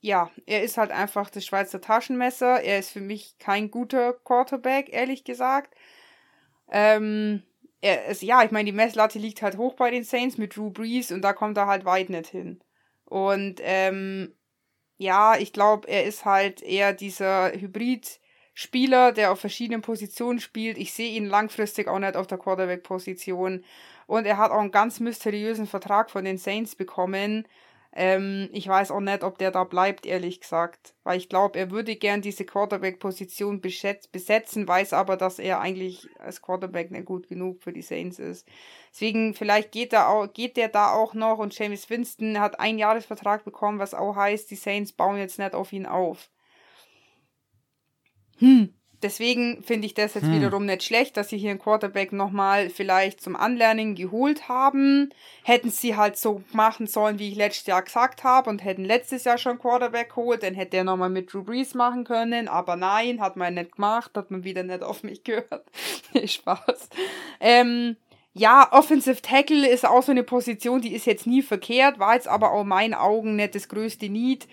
ja, er ist halt einfach das Schweizer Taschenmesser. Er ist für mich kein guter Quarterback, ehrlich gesagt. Ähm, er ist, ja, ich meine, die Messlatte liegt halt hoch bei den Saints mit Drew Brees und da kommt er halt weit nicht hin. Und ähm, ja, ich glaube, er ist halt eher dieser Hybrid- Spieler, der auf verschiedenen Positionen spielt. Ich sehe ihn langfristig auch nicht auf der Quarterback-Position. Und er hat auch einen ganz mysteriösen Vertrag von den Saints bekommen. Ähm, ich weiß auch nicht, ob der da bleibt, ehrlich gesagt. Weil ich glaube, er würde gern diese Quarterback-Position besetzen, weiß aber, dass er eigentlich als Quarterback nicht gut genug für die Saints ist. Deswegen, vielleicht geht, er auch, geht der da auch noch und James Winston hat einen Jahresvertrag bekommen, was auch heißt, die Saints bauen jetzt nicht auf ihn auf. Hm. Deswegen finde ich das jetzt hm. wiederum nicht schlecht, dass sie hier einen Quarterback nochmal vielleicht zum Anlernen geholt haben. Hätten sie halt so machen sollen, wie ich letztes Jahr gesagt habe und hätten letztes Jahr schon Quarterback geholt, dann hätte er nochmal mit Drew Brees machen können. Aber nein, hat man nicht gemacht, hat man wieder nicht auf mich gehört. [laughs] nee, Spaß. Ähm, ja, Offensive Tackle ist auch so eine Position, die ist jetzt nie verkehrt, war jetzt aber auch in meinen Augen nicht das größte Need.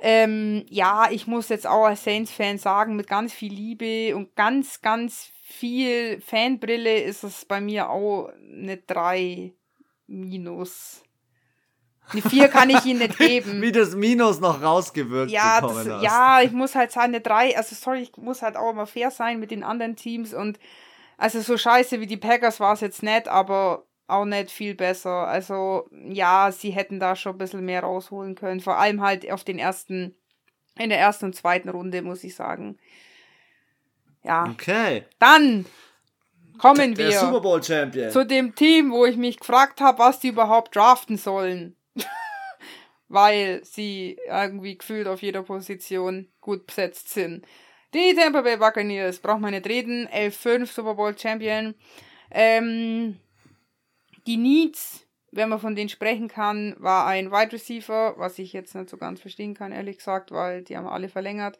Ähm, ja, ich muss jetzt auch als Saints-Fan sagen, mit ganz viel Liebe und ganz, ganz viel Fanbrille ist es bei mir auch eine 3 minus. Eine 4 kann ich ihnen nicht [laughs] geben. Wie das Minus noch rausgewirkt ja, das. Ja, ich muss halt sagen, eine 3, also sorry, ich muss halt auch immer fair sein mit den anderen Teams und also so scheiße wie die Packers war es jetzt nicht, aber auch nicht viel besser. Also ja, sie hätten da schon ein bisschen mehr rausholen können. Vor allem halt auf den ersten, in der ersten und zweiten Runde, muss ich sagen. Ja. Okay. Dann kommen der wir Super Bowl Champion. zu dem Team, wo ich mich gefragt habe, was die überhaupt draften sollen. [laughs] Weil sie irgendwie gefühlt auf jeder Position gut besetzt sind. Die Tampa Bay Buccaneers, braucht man nicht reden, 11-5 Super Bowl Champion. Ähm, die Needs, wenn man von denen sprechen kann, war ein Wide Receiver, was ich jetzt nicht so ganz verstehen kann, ehrlich gesagt, weil die haben alle verlängert.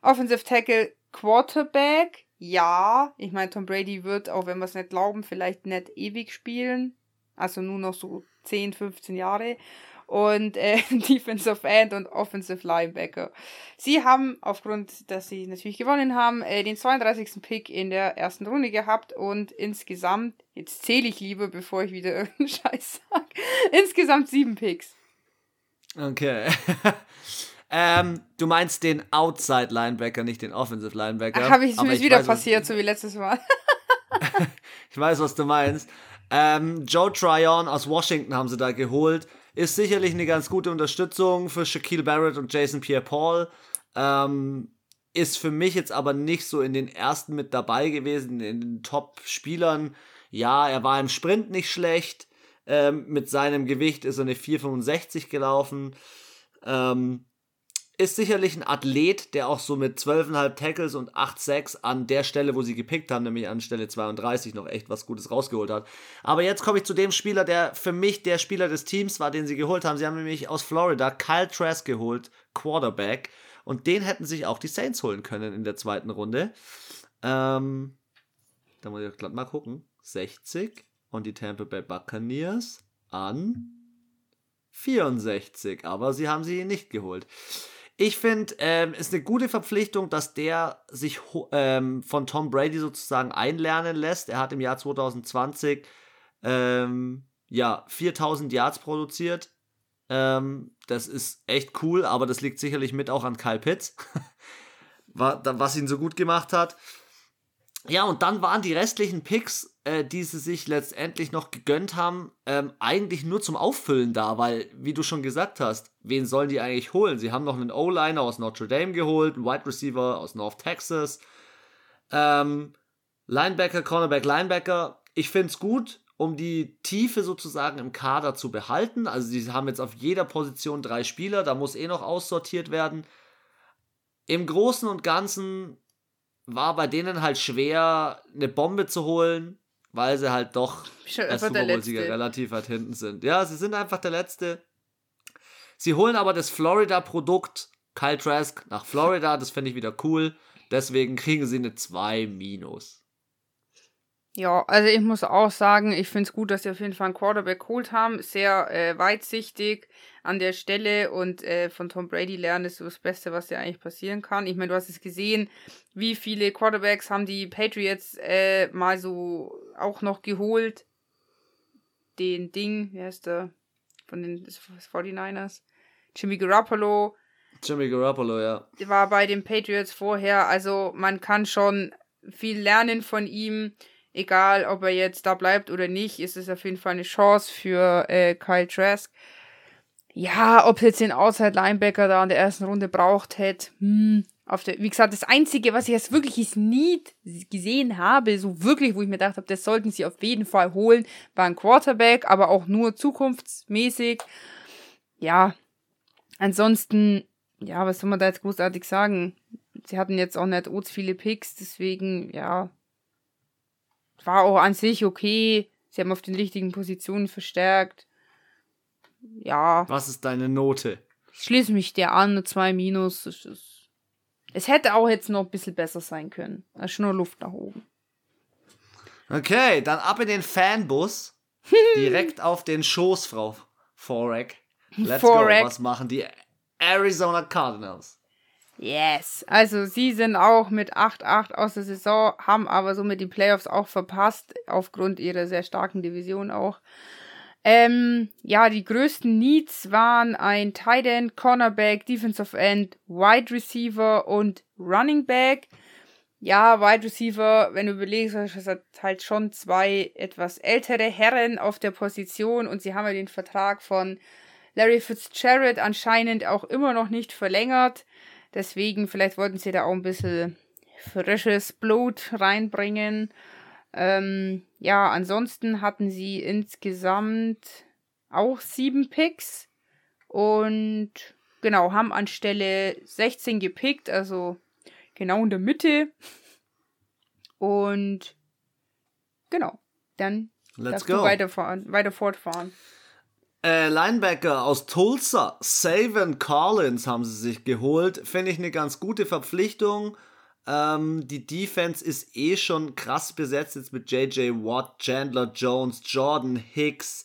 Offensive Tackle, Quarterback, ja. Ich meine, Tom Brady wird, auch wenn wir es nicht glauben, vielleicht nicht ewig spielen. Also nur noch so 10, 15 Jahre und äh, [laughs] Defensive End und Offensive Linebacker. Sie haben aufgrund, dass sie natürlich gewonnen haben, äh, den 32. Pick in der ersten Runde gehabt und insgesamt, jetzt zähle ich lieber, bevor ich wieder [laughs] irgendeinen Scheiß sage, insgesamt sieben Picks. Okay. [laughs] ähm, du meinst den Outside Linebacker, nicht den Offensive Linebacker. Habe ich mir wieder weiß, passiert, so wie letztes Mal. ich weiß, was du meinst. Ähm, Joe Tryon aus Washington haben sie da geholt. Ist sicherlich eine ganz gute Unterstützung für Shaquille Barrett und Jason Pierre-Paul. Ähm, ist für mich jetzt aber nicht so in den ersten mit dabei gewesen, in den Top-Spielern. Ja, er war im Sprint nicht schlecht. Ähm, mit seinem Gewicht ist er eine 4,65 gelaufen. Ähm, ist sicherlich ein Athlet, der auch so mit 12,5 Tackles und 8 Sacks an der Stelle, wo sie gepickt haben, nämlich an Stelle 32, noch echt was Gutes rausgeholt hat. Aber jetzt komme ich zu dem Spieler, der für mich der Spieler des Teams war, den sie geholt haben. Sie haben nämlich aus Florida Kyle Trask geholt, Quarterback. Und den hätten sich auch die Saints holen können in der zweiten Runde. Ähm, da muss ich glatt mal gucken. 60 und die Tampa Bay Buccaneers an 64. Aber sie haben sie nicht geholt. Ich finde, ähm, ist eine gute Verpflichtung, dass der sich ähm, von Tom Brady sozusagen einlernen lässt. Er hat im Jahr 2020 ähm, ja 4000 Yards produziert. Ähm, das ist echt cool, aber das liegt sicherlich mit auch an Kyle Pitts, [laughs] was ihn so gut gemacht hat. Ja, und dann waren die restlichen Picks, äh, die sie sich letztendlich noch gegönnt haben, ähm, eigentlich nur zum Auffüllen da, weil, wie du schon gesagt hast, wen sollen die eigentlich holen? Sie haben noch einen O-Liner aus Notre Dame geholt, einen Wide Receiver aus North Texas, ähm, Linebacker, Cornerback, Linebacker. Ich finde es gut um die Tiefe sozusagen im Kader zu behalten. Also sie haben jetzt auf jeder Position drei Spieler, da muss eh noch aussortiert werden. Im Großen und Ganzen war bei denen halt schwer, eine Bombe zu holen, weil sie halt doch als Super Bowl-Sieger relativ weit hinten sind. Ja, sie sind einfach der Letzte. Sie holen aber das Florida-Produkt Kyle Trask nach Florida, das finde ich wieder cool. Deswegen kriegen sie eine 2 minus. Ja, also ich muss auch sagen, ich finde es gut, dass sie auf jeden Fall einen Quarterback geholt haben. Sehr äh, weitsichtig an der Stelle und äh, von Tom Brady lernen ist so das Beste, was dir eigentlich passieren kann. Ich meine, du hast es gesehen, wie viele Quarterbacks haben die Patriots äh, mal so auch noch geholt. Den Ding, wie heißt der? Von den 49ers. Jimmy Garoppolo. Jimmy Garoppolo, ja. War bei den Patriots vorher. Also man kann schon viel lernen von ihm egal ob er jetzt da bleibt oder nicht, ist es auf jeden Fall eine Chance für äh, Kyle Trask. Ja, ob jetzt den Outside Linebacker da in der ersten Runde braucht hätte, hm, auf der, wie gesagt, das einzige, was ich jetzt wirklich ist gesehen habe, so wirklich, wo ich mir gedacht habe, das sollten sie auf jeden Fall holen, war ein Quarterback, aber auch nur zukunftsmäßig. Ja, ansonsten, ja, was soll man da jetzt großartig sagen? Sie hatten jetzt auch nicht Oats viele Picks, deswegen, ja, war auch an sich okay. Sie haben auf den richtigen Positionen verstärkt. Ja. Was ist deine Note? Ich schließe mich der an, 2 minus. Es, ist, es hätte auch jetzt noch ein bisschen besser sein können. Da ist nur Luft nach oben. Okay, dann ab in den Fanbus. [laughs] direkt auf den Schoß, Frau Forek. Let's Forek. go. Was machen die Arizona Cardinals? Yes. Also sie sind auch mit 8-8 aus der Saison, haben aber somit die Playoffs auch verpasst, aufgrund ihrer sehr starken Division auch. Ähm, ja, die größten Needs waren ein Tight End, Cornerback, Defensive End, Wide Receiver und Running Back. Ja, Wide Receiver, wenn du überlegst, das hat halt schon zwei etwas ältere Herren auf der Position und sie haben ja den Vertrag von Larry Fitzgerald anscheinend auch immer noch nicht verlängert. Deswegen, vielleicht wollten sie da auch ein bisschen frisches Blut reinbringen. Ähm, ja, ansonsten hatten sie insgesamt auch sieben Picks und genau, haben anstelle 16 gepickt, also genau in der Mitte. Und genau, dann Let's go. weiterfahren, weiter fortfahren. Äh, Linebacker aus Tulsa, Savin Collins haben sie sich geholt. Finde ich eine ganz gute Verpflichtung. Ähm, die Defense ist eh schon krass besetzt jetzt mit JJ Watt, Chandler Jones, Jordan Hicks,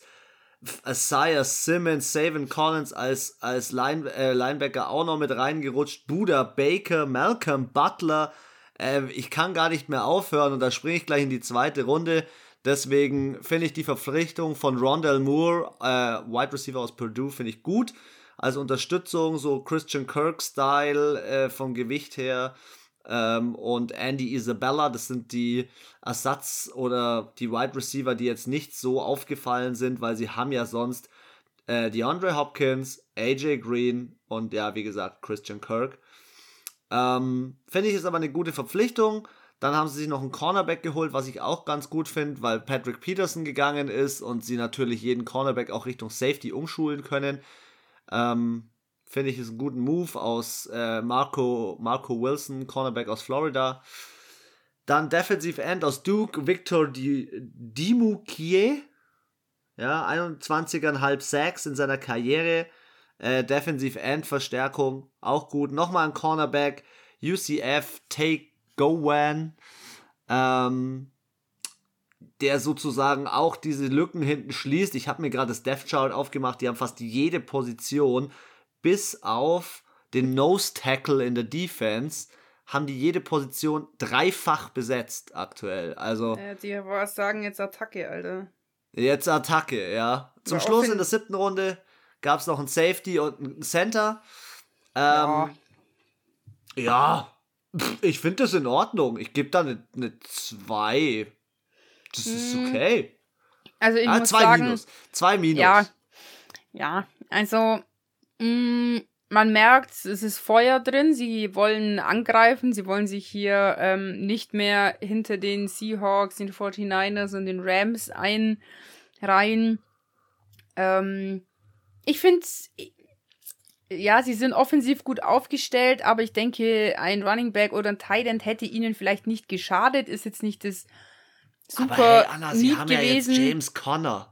Isaiah Simmons, Savin Collins als, als Line, äh, Linebacker auch noch mit reingerutscht, Buda Baker, Malcolm Butler. Äh, ich kann gar nicht mehr aufhören und da springe ich gleich in die zweite Runde. Deswegen finde ich die Verpflichtung von Rondell Moore, äh, Wide Receiver aus Purdue, finde ich gut. Als Unterstützung, so Christian Kirk-Style äh, vom Gewicht her. Ähm, und Andy Isabella, das sind die Ersatz- oder die Wide Receiver, die jetzt nicht so aufgefallen sind, weil sie haben ja sonst äh, DeAndre Hopkins, AJ Green und ja, wie gesagt, Christian Kirk. Ähm, finde ich ist aber eine gute Verpflichtung. Dann haben sie sich noch einen Cornerback geholt, was ich auch ganz gut finde, weil Patrick Peterson gegangen ist und sie natürlich jeden Cornerback auch Richtung Safety umschulen können. Ähm, finde ich ist ein guten Move aus äh, Marco, Marco Wilson, Cornerback aus Florida. Dann Defensive End aus Duke, Victor Dimukier. Ja, 21,5 Sacks in seiner Karriere. Äh, Defensive End Verstärkung, auch gut. Nochmal ein Cornerback, UCF, Take Gowan, ähm, der sozusagen auch diese Lücken hinten schließt. Ich habe mir gerade das Death Chart aufgemacht, die haben fast jede Position, bis auf den Nose Tackle in der Defense, haben die jede Position dreifach besetzt aktuell. Also. Ja, die was sagen jetzt Attacke, Alter. Jetzt Attacke, ja. Zum ja, Schluss in der siebten Runde gab es noch ein Safety und ein Center. Ähm, ja. ja, ich finde das in Ordnung. Ich gebe da eine 2. Das ist hm. okay. Also ich ah, muss zwei sagen, Minus. Zwei Minus. Ja, ja also mm, man merkt, es ist Feuer drin. Sie wollen angreifen. Sie wollen sich hier ähm, nicht mehr hinter den Seahawks, den 49ers und den Rams einreihen. Ähm, ich finde ja, sie sind offensiv gut aufgestellt, aber ich denke, ein Running Back oder ein Tight End hätte ihnen vielleicht nicht geschadet. Ist jetzt nicht das super aber hey, Anna, sie haben gewesen. ja jetzt James Conner.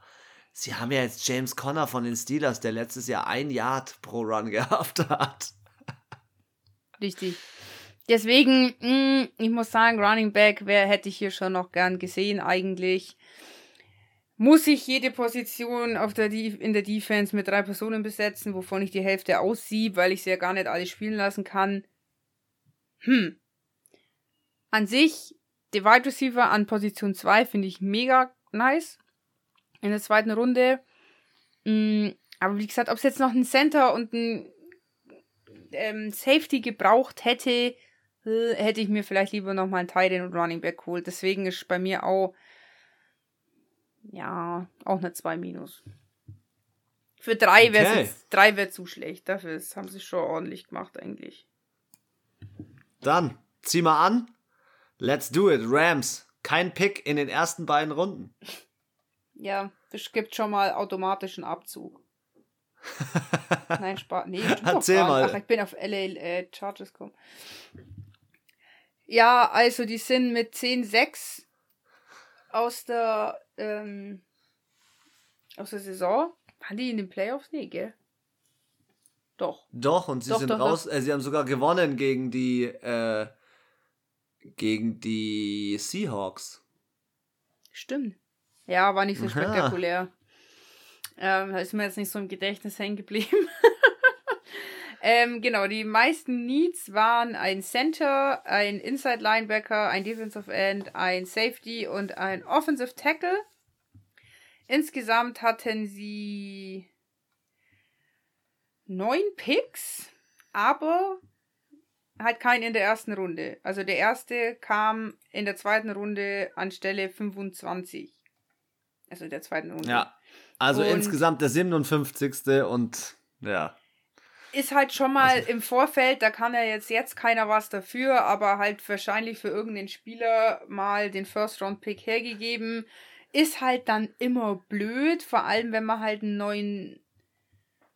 Sie haben ja jetzt James Conner von den Steelers, der letztes Jahr ein Yard pro Run gehabt hat. Richtig. Deswegen, mm, ich muss sagen, Running Back, wer hätte ich hier schon noch gern gesehen eigentlich. Muss ich jede Position auf der in der Defense mit drei Personen besetzen, wovon ich die Hälfte aussiebe, weil ich sie ja gar nicht alle spielen lassen kann? Hm. An sich, der Wide Receiver an Position 2 finde ich mega nice in der zweiten Runde. Mm, aber wie gesagt, ob es jetzt noch ein Center und ein ähm, Safety gebraucht hätte, äh, hätte ich mir vielleicht lieber noch mal einen Tight und Running Back geholt. Deswegen ist bei mir auch ja, auch eine 2 minus. Für 3 okay. wäre es drei wäre zu schlecht. Dafür haben sie schon ordentlich gemacht eigentlich. Dann zieh mal an. Let's do it. Rams. Kein Pick in den ersten beiden Runden. Ja, es gibt schon mal automatischen Abzug. [laughs] Nein, Spaß. Nee, Erzähl mal. Ach, ich bin auf LA äh, Chargers gekommen. Ja, also die sind mit 10-6 aus der ähm, aus der Saison. Waren die in den Playoffs? Nee, gell? Doch. Doch, und sie doch, sind doch, raus. Doch. Äh, sie haben sogar gewonnen gegen die äh, gegen die Seahawks. Stimmt. Ja, war nicht so spektakulär. Ähm, da ist mir jetzt nicht so im Gedächtnis hängen geblieben. [laughs] ähm, genau, die meisten Needs waren ein Center, ein Inside Linebacker, ein Defensive End, ein Safety und ein Offensive Tackle. Insgesamt hatten sie neun Picks, aber halt keinen in der ersten Runde. Also der erste kam in der zweiten Runde an Stelle 25. Also der zweiten Runde. Ja. Also und insgesamt der 57. und ja. Ist halt schon mal also, im Vorfeld, da kann ja jetzt, jetzt keiner was dafür, aber halt wahrscheinlich für irgendeinen Spieler mal den First-Round-Pick hergegeben. Ist halt dann immer blöd, vor allem wenn man halt einen neuen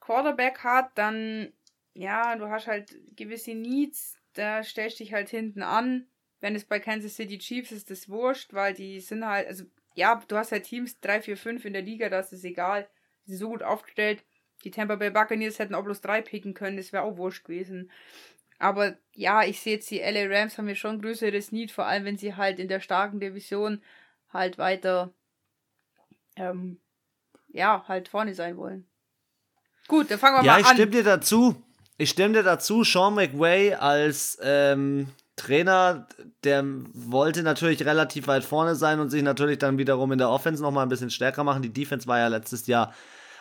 Quarterback hat, dann, ja, du hast halt gewisse Needs, da stellst du dich halt hinten an. Wenn es bei Kansas City Chiefs ist, ist das wurscht, weil die sind halt, also ja, du hast halt Teams 3, 4, 5 in der Liga, das ist egal. Die sind so gut aufgestellt. Die Tampa Bay Buccaneers hätten auch bloß 3 picken können, das wäre auch wurscht gewesen. Aber ja, ich sehe jetzt, die LA Rams haben hier schon größeres Need, vor allem wenn sie halt in der starken Division halt weiter, ähm, ja, halt vorne sein wollen. Gut, dann fangen wir ja, mal an. Ja, ich stimme dir dazu. Ich stimme dir dazu, Sean McVay als ähm, Trainer, der wollte natürlich relativ weit vorne sein und sich natürlich dann wiederum in der Offense nochmal ein bisschen stärker machen. Die Defense war ja letztes Jahr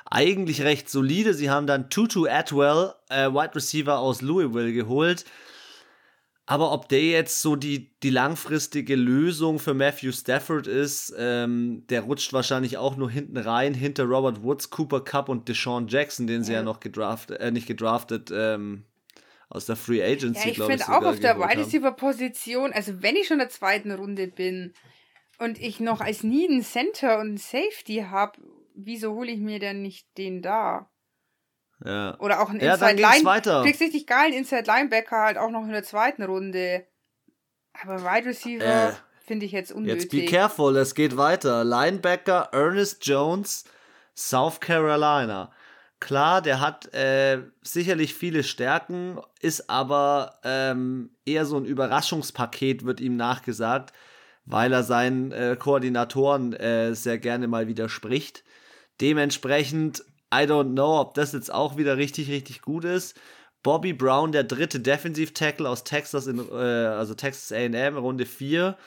eigentlich recht solide. Sie haben dann Tutu Atwell, äh, Wide Receiver aus Louisville, geholt. Aber ob der jetzt so die, die langfristige Lösung für Matthew Stafford ist, ähm, der rutscht wahrscheinlich auch nur hinten rein, hinter Robert Woods, Cooper Cup und Deshaun Jackson, den sie ja, ja noch gedraftet, äh, nicht gedraftet, ähm, aus der Free Agency, ja, ich finde auch auf der Wide Receiver Position, also wenn ich schon in der zweiten Runde bin und ich noch als nie einen Center und einen Safety habe, wieso hole ich mir denn nicht den da? Ja. Oder auch einen Inside ja, Line. Du kriegst richtig geilen Inside Linebacker halt auch noch in der zweiten Runde. Aber Wide Receiver äh, finde ich jetzt unnötig. Jetzt be careful, es geht weiter. Linebacker Ernest Jones, South Carolina. Klar, der hat äh, sicherlich viele Stärken, ist aber ähm, eher so ein Überraschungspaket, wird ihm nachgesagt, weil er seinen äh, Koordinatoren äh, sehr gerne mal widerspricht. Dementsprechend, I don't know, ob das jetzt auch wieder richtig, richtig gut ist. Bobby Brown, der dritte Defensiv-Tackle aus Texas, in, äh, also Texas AM, Runde 4.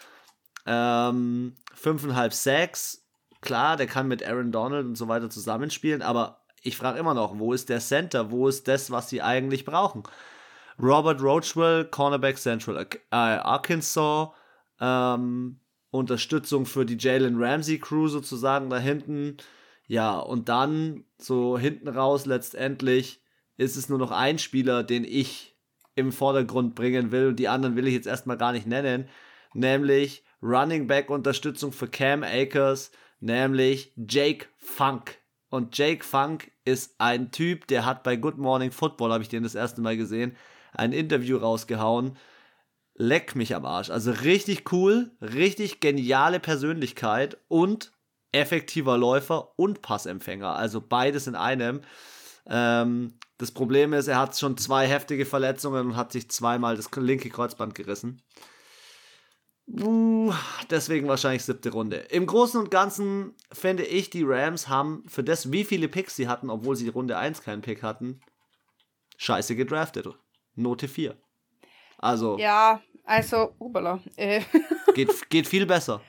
Ähm, 5,5 Sacks. Klar, der kann mit Aaron Donald und so weiter zusammenspielen, aber ich frage immer noch, wo ist der Center? Wo ist das, was sie eigentlich brauchen? Robert Roachwell, Cornerback Central äh, Arkansas, ähm, Unterstützung für die Jalen Ramsey Crew sozusagen da hinten. Ja, und dann so hinten raus letztendlich ist es nur noch ein Spieler, den ich im Vordergrund bringen will. Und die anderen will ich jetzt erstmal gar nicht nennen. Nämlich Running Back Unterstützung für Cam Akers, nämlich Jake Funk. Und Jake Funk ist ein Typ, der hat bei Good Morning Football, habe ich den das erste Mal gesehen, ein Interview rausgehauen. Leck mich am Arsch. Also richtig cool, richtig geniale Persönlichkeit und effektiver Läufer und Passempfänger. Also beides in einem. Ähm, das Problem ist, er hat schon zwei heftige Verletzungen und hat sich zweimal das linke Kreuzband gerissen. Uh, deswegen wahrscheinlich siebte Runde. Im Großen und Ganzen finde ich, die Rams haben für das, wie viele Picks sie hatten, obwohl sie Runde 1 keinen Pick hatten, scheiße gedraftet. Note 4. Also. Ja, also, ubala. Äh. [laughs] geht, geht viel besser.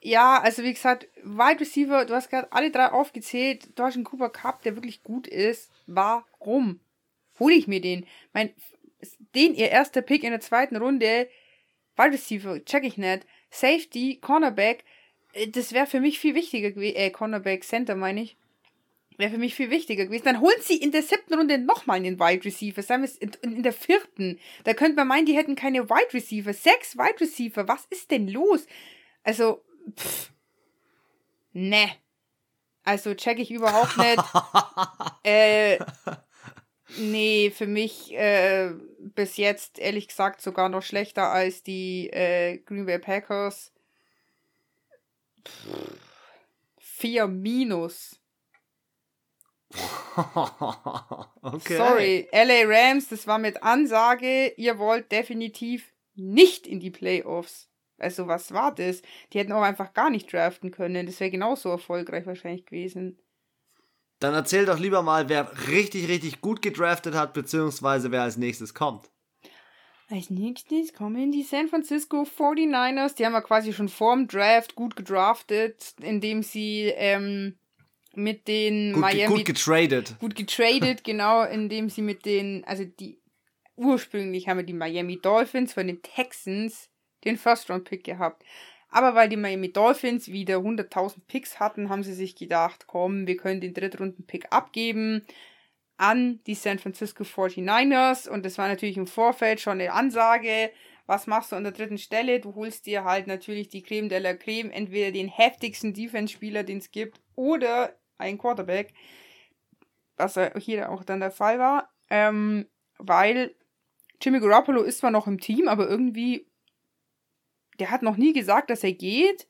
Ja, also wie gesagt, Wide Receiver, du hast gerade alle drei aufgezählt. Du hast einen Cooper Cup, der wirklich gut ist. Warum hole ich mir den? Mein, den ihr erster Pick in der zweiten Runde, Wide Receiver, check ich nicht. Safety, Cornerback, äh, das wäre für mich viel wichtiger gewesen. Äh, Cornerback, Center meine ich. Wäre für mich viel wichtiger gewesen. Dann holen sie in der siebten Runde nochmal einen Wide Receiver. Sagen wir es in, in der vierten. Da könnte man meinen, die hätten keine Wide Receiver. Sechs Wide Receiver. Was ist denn los? Also, pff, ne. Also check ich überhaupt nicht. [laughs] äh, nee, für mich äh, bis jetzt ehrlich gesagt sogar noch schlechter als die äh, Green Bay Packers. Pff, vier minus. [laughs] okay. Sorry, LA Rams, das war mit Ansage, ihr wollt definitiv nicht in die Playoffs. Also, was war das? Die hätten auch einfach gar nicht draften können. Das wäre genauso erfolgreich wahrscheinlich gewesen. Dann erzähl doch lieber mal, wer richtig, richtig gut gedraftet hat, beziehungsweise wer als nächstes kommt. Als nächstes kommen die San Francisco 49ers. Die haben ja quasi schon vorm Draft gut gedraftet, indem sie ähm, mit den gut, Miami. Gut getradet. Gut getradet, genau, indem sie mit den. Also die. Ursprünglich haben wir die Miami Dolphins von den Texans den First-Round-Pick gehabt. Aber weil die Miami Dolphins wieder 100.000 Picks hatten, haben sie sich gedacht, komm, wir können den Drittrunden-Pick abgeben an die San Francisco 49ers. Und das war natürlich im Vorfeld schon eine Ansage. Was machst du an der dritten Stelle? Du holst dir halt natürlich die Creme de la Creme, entweder den heftigsten Defense-Spieler, den es gibt, oder einen Quarterback. Was hier auch dann der Fall war. Ähm, weil Jimmy Garoppolo ist zwar noch im Team, aber irgendwie der hat noch nie gesagt, dass er geht.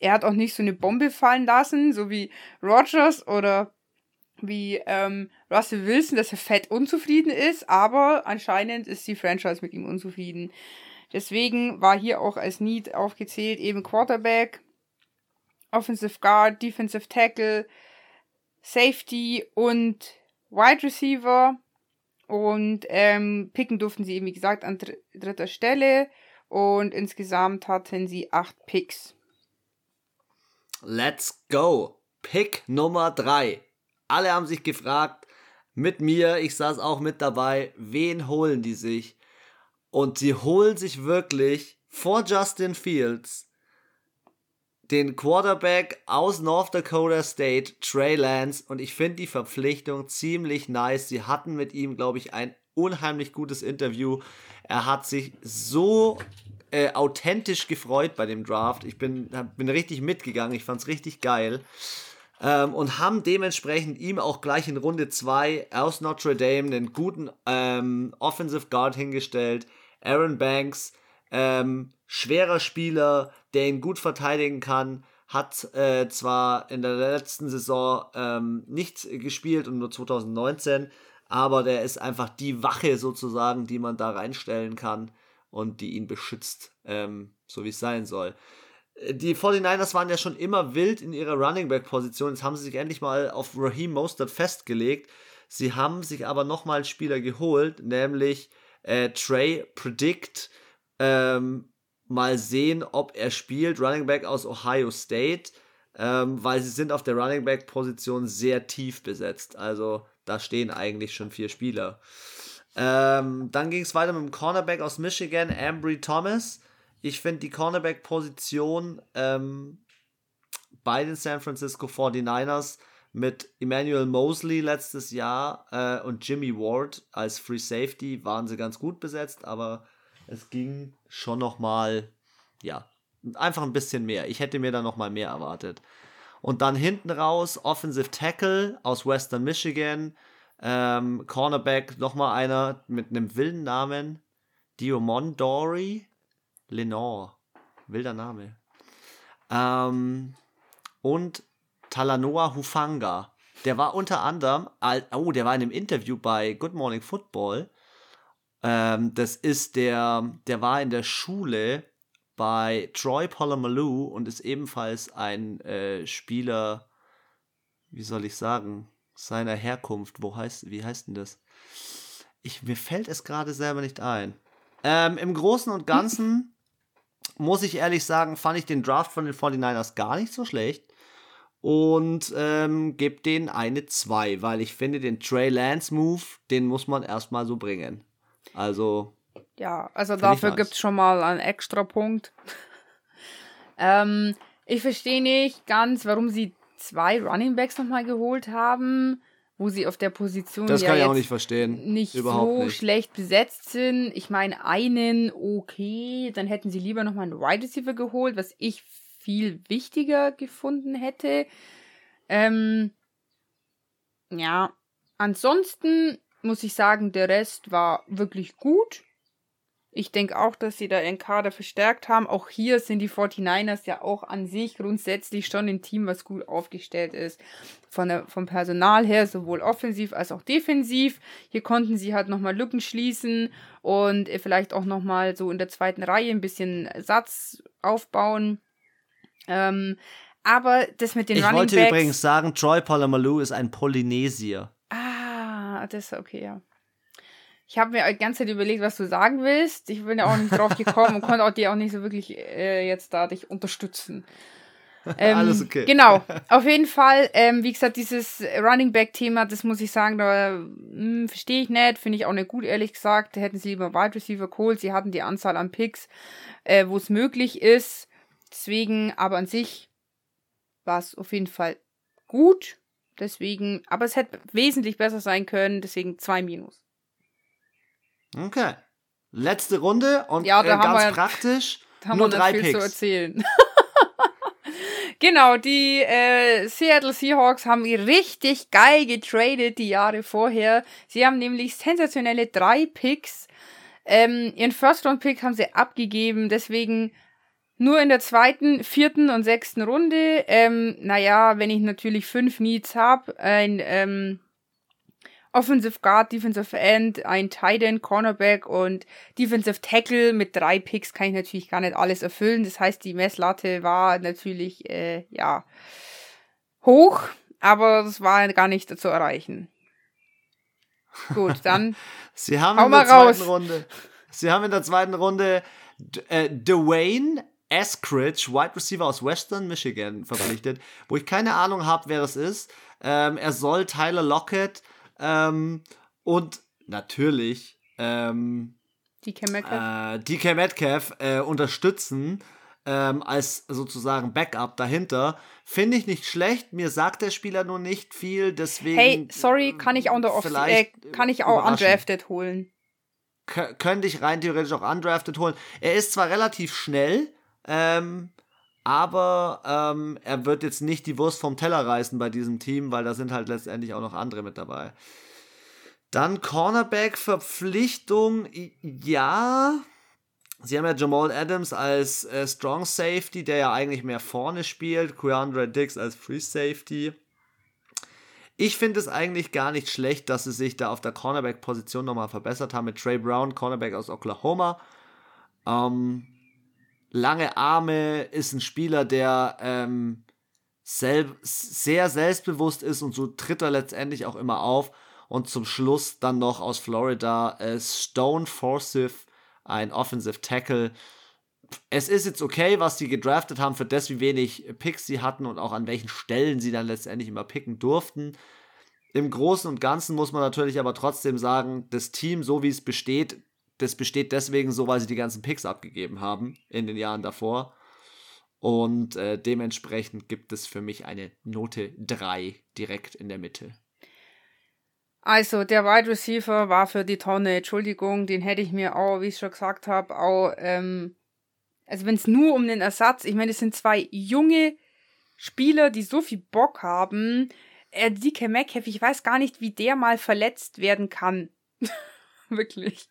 Er hat auch nicht so eine Bombe fallen lassen, so wie Rogers oder wie ähm, Russell Wilson, dass er fett unzufrieden ist, aber anscheinend ist die Franchise mit ihm unzufrieden. Deswegen war hier auch als Need aufgezählt eben Quarterback, Offensive Guard, Defensive Tackle, Safety und Wide Receiver. Und ähm, picken durften sie eben, wie gesagt, an dr dritter Stelle und insgesamt hatten sie acht Picks. Let's go. Pick Nummer drei. Alle haben sich gefragt, mit mir, ich saß auch mit dabei, wen holen die sich? Und sie holen sich wirklich vor Justin Fields den Quarterback aus North Dakota State, Trey Lance. Und ich finde die Verpflichtung ziemlich nice. Sie hatten mit ihm, glaube ich, ein unheimlich gutes Interview. Er hat sich so äh, authentisch gefreut bei dem Draft. Ich bin, bin richtig mitgegangen. Ich fand es richtig geil. Ähm, und haben dementsprechend ihm auch gleich in Runde 2 aus Notre Dame einen guten ähm, Offensive Guard hingestellt. Aaron Banks, ähm, schwerer Spieler, der ihn gut verteidigen kann, hat äh, zwar in der letzten Saison ähm, nicht gespielt und nur 2019, aber der ist einfach die Wache sozusagen, die man da reinstellen kann und die ihn beschützt, ähm, so wie es sein soll. Äh, die 49ers waren ja schon immer wild in ihrer Running Back Position. Jetzt haben sie sich endlich mal auf Raheem Mostert festgelegt. Sie haben sich aber nochmal einen Spieler geholt, nämlich äh, Trey Predict. Ähm, mal sehen, ob er spielt. Running Back aus Ohio State, ähm, weil sie sind auf der Running Back Position sehr tief besetzt. Also da stehen eigentlich schon vier Spieler. Ähm, dann ging es weiter mit dem Cornerback aus Michigan, Ambry Thomas. Ich finde die Cornerback-Position ähm, bei den San Francisco 49ers mit Emmanuel Mosley letztes Jahr äh, und Jimmy Ward als Free Safety waren sie ganz gut besetzt, aber es ging schon noch mal, ja, einfach ein bisschen mehr. Ich hätte mir da noch mal mehr erwartet. Und dann hinten raus Offensive Tackle aus Western Michigan, ähm, Cornerback noch mal einer mit einem wilden Namen, Diomondori Lenore, wilder Name. Ähm, und Talanoa Hufanga. Der war unter anderem, oh, der war in einem Interview bei Good Morning Football. Ähm, das ist der, der war in der Schule bei Troy Polamalu und ist ebenfalls ein äh, Spieler, wie soll ich sagen, seiner Herkunft. Wo heißt, wie heißt denn das? Ich, mir fällt es gerade selber nicht ein. Ähm, Im Großen und Ganzen [laughs] muss ich ehrlich sagen, fand ich den Draft von den 49ers gar nicht so schlecht. Und ähm, gebe denen eine 2, weil ich finde, den Trey Lance Move, den muss man erstmal so bringen. Also. Ja, also dafür gibt es schon mal einen extra Punkt. [laughs] ähm, ich verstehe nicht ganz, warum sie zwei Running Backs nochmal geholt haben wo sie auf der Position das ja kann ich auch nicht verstehen. nicht Überhaupt so nicht. schlecht besetzt sind. Ich meine, einen okay, dann hätten sie lieber nochmal einen Wide Receiver geholt, was ich viel wichtiger gefunden hätte. Ähm, ja, ansonsten muss ich sagen, der Rest war wirklich gut. Ich denke auch, dass sie da ihren Kader verstärkt haben. Auch hier sind die 49ers ja auch an sich grundsätzlich schon ein Team, was gut aufgestellt ist. Von der, vom Personal her, sowohl offensiv als auch defensiv. Hier konnten sie halt nochmal Lücken schließen und vielleicht auch nochmal so in der zweiten Reihe ein bisschen Satz aufbauen. Ähm, aber das mit den ich Running Backs. Ich wollte übrigens sagen, Troy Polamalu ist ein Polynesier. Ah, das ist okay, ja. Ich habe mir die ganze Zeit überlegt, was du sagen willst. Ich bin ja auch nicht drauf gekommen und [laughs] konnte auch dir auch nicht so wirklich äh, jetzt da dich unterstützen. [laughs] Ähm, Alles okay. Genau, [laughs] auf jeden Fall, ähm, wie gesagt, dieses Running Back-Thema, das muss ich sagen, da hm, verstehe ich nicht, finde ich auch nicht gut, ehrlich gesagt. Da hätten sie lieber Wide Receiver geholt. Sie hatten die Anzahl an Picks, äh, wo es möglich ist. Deswegen, aber an sich war es auf jeden Fall gut. Deswegen, aber es hätte wesentlich besser sein können, deswegen zwei Minus. Okay. Letzte Runde und ja, da äh, ganz wir, praktisch [laughs] nur drei viel Picks. zu erzählen. [laughs] genau, die äh, Seattle Seahawks haben richtig geil getradet die Jahre vorher. Sie haben nämlich sensationelle drei Picks. Ähm, ihren First-Round-Pick haben sie abgegeben, deswegen nur in der zweiten, vierten und sechsten Runde. Ähm, naja, wenn ich natürlich fünf Needs habe, ein ähm, Offensive Guard, Defensive End, ein Tight End, Cornerback und Defensive Tackle mit drei Picks kann ich natürlich gar nicht alles erfüllen. Das heißt, die Messlatte war natürlich, äh, ja, hoch, aber das war gar nicht zu erreichen. Gut, dann. [laughs] Sie haben in der zweiten Runde. Sie haben in der zweiten Runde äh, Dwayne Eskridge, Wide Receiver aus Western Michigan, verpflichtet, wo ich keine Ahnung habe, wer das ist. Ähm, er soll Tyler Lockett ähm, und natürlich ähm, DK Metcalf, äh, DK Metcalf äh, unterstützen ähm, als sozusagen Backup dahinter. Finde ich nicht schlecht. Mir sagt der Spieler nur nicht viel, deswegen. Hey, sorry, kann ich auch, äh, kann ich auch undrafted holen. K könnte ich rein theoretisch auch undrafted holen. Er ist zwar relativ schnell, ähm, aber ähm, er wird jetzt nicht die Wurst vom Teller reißen bei diesem Team, weil da sind halt letztendlich auch noch andere mit dabei. Dann Cornerback-Verpflichtung, ja. Sie haben ja Jamal Adams als äh, Strong Safety, der ja eigentlich mehr vorne spielt. Quandre Dix als Free Safety. Ich finde es eigentlich gar nicht schlecht, dass sie sich da auf der Cornerback-Position nochmal verbessert haben mit Trey Brown, Cornerback aus Oklahoma. Ähm, lange Arme, ist ein Spieler, der ähm, sel sehr selbstbewusst ist und so tritt er letztendlich auch immer auf. Und zum Schluss dann noch aus Florida äh, Stone Forsyth, ein Offensive Tackle. Es ist jetzt okay, was sie gedraftet haben, für das, wie wenig Picks sie hatten und auch an welchen Stellen sie dann letztendlich immer picken durften. Im Großen und Ganzen muss man natürlich aber trotzdem sagen, das Team, so wie es besteht, das besteht deswegen so, weil sie die ganzen Picks abgegeben haben in den Jahren davor. Und äh, dementsprechend gibt es für mich eine Note 3 direkt in der Mitte. Also, der Wide Receiver war für die Tonne, Entschuldigung, den hätte ich mir auch, wie ich schon gesagt habe, auch, ähm, also wenn es nur um den Ersatz, ich meine, es sind zwei junge Spieler, die so viel Bock haben. Äh, DK Metcalf, ich weiß gar nicht, wie der mal verletzt werden kann. [laughs] [laughs] Wirklich.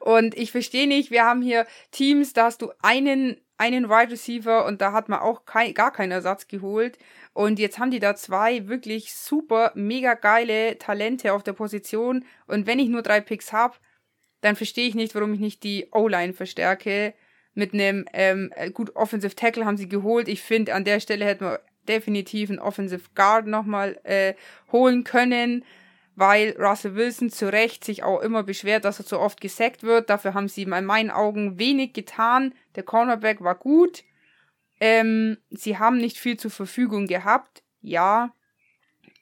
Und ich verstehe nicht, wir haben hier Teams, da hast du einen, einen Wide Receiver und da hat man auch kein, gar keinen Ersatz geholt. Und jetzt haben die da zwei wirklich super, mega geile Talente auf der Position. Und wenn ich nur drei Picks habe, dann verstehe ich nicht, warum ich nicht die O-Line verstärke. Mit einem ähm, gut Offensive Tackle haben sie geholt. Ich finde, an der Stelle hätten wir definitiv einen Offensive Guard nochmal äh, holen können weil Russell Wilson zu Recht sich auch immer beschwert, dass er zu oft gesackt wird. Dafür haben sie in meinen Augen wenig getan. Der Cornerback war gut. Ähm, sie haben nicht viel zur Verfügung gehabt, ja.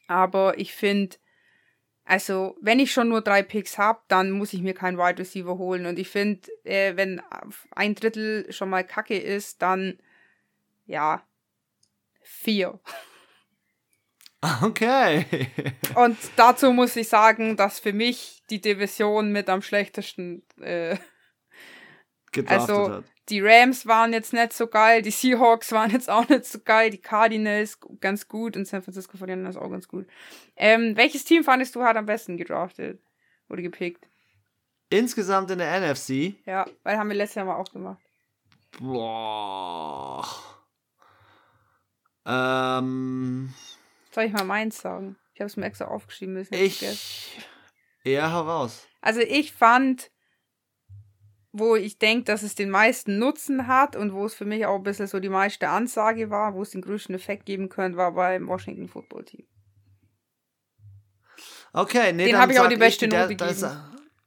Aber ich finde, also wenn ich schon nur drei Picks habe, dann muss ich mir keinen Wide Receiver holen. Und ich finde, äh, wenn ein Drittel schon mal Kacke ist, dann ja vier. [laughs] Okay. Und dazu muss ich sagen, dass für mich die Division mit am schlechtesten äh, also hat. die Rams waren jetzt nicht so geil, die Seahawks [laughs] waren jetzt auch nicht so geil, die Cardinals ganz gut und San Francisco 49ers auch ganz gut. Ähm, welches Team fandest du hat am besten gedraftet oder gepickt? Insgesamt in der NFC? Ja, weil haben wir letztes Jahr mal auch gemacht. Boah. Ähm. Soll ich mal meins sagen? Ich habe es mir extra aufgeschrieben. Müssen ich. Ja, heraus. Also ich fand, wo ich denke, dass es den meisten Nutzen hat und wo es für mich auch ein bisschen so die meiste Ansage war, wo es den größten Effekt geben könnte, war beim Washington Football Team. Okay, nee, den habe ich auch die beste Note gegeben.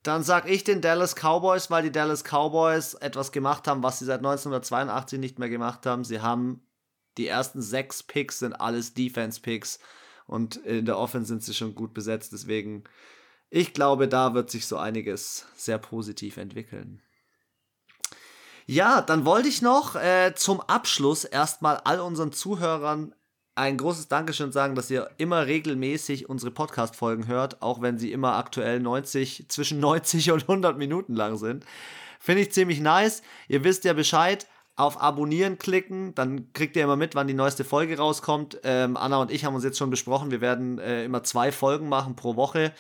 Dann sag ich den Dallas Cowboys, weil die Dallas Cowboys etwas gemacht haben, was sie seit 1982 nicht mehr gemacht haben. Sie haben die ersten sechs Picks sind alles Defense-Picks und in der Offense sind sie schon gut besetzt. Deswegen, ich glaube, da wird sich so einiges sehr positiv entwickeln. Ja, dann wollte ich noch äh, zum Abschluss erstmal all unseren Zuhörern ein großes Dankeschön sagen, dass ihr immer regelmäßig unsere Podcast-Folgen hört, auch wenn sie immer aktuell 90, zwischen 90 und 100 Minuten lang sind. Finde ich ziemlich nice. Ihr wisst ja Bescheid auf Abonnieren klicken, dann kriegt ihr immer mit, wann die neueste Folge rauskommt. Ähm, Anna und ich haben uns jetzt schon besprochen, wir werden äh, immer zwei Folgen machen pro Woche.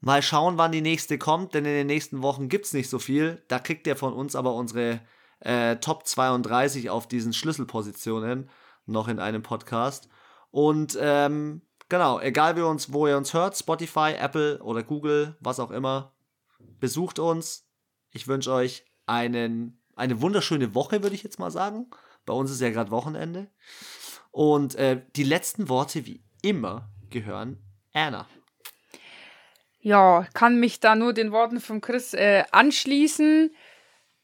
Mal schauen, wann die nächste kommt, denn in den nächsten Wochen gibt es nicht so viel. Da kriegt ihr von uns aber unsere äh, Top 32 auf diesen Schlüsselpositionen noch in einem Podcast. Und ähm, genau, egal wie uns, wo ihr uns hört, Spotify, Apple oder Google, was auch immer, besucht uns. Ich wünsche euch einen eine wunderschöne Woche, würde ich jetzt mal sagen. Bei uns ist ja gerade Wochenende. Und äh, die letzten Worte, wie immer, gehören Anna. Ja, kann mich da nur den Worten von Chris äh, anschließen.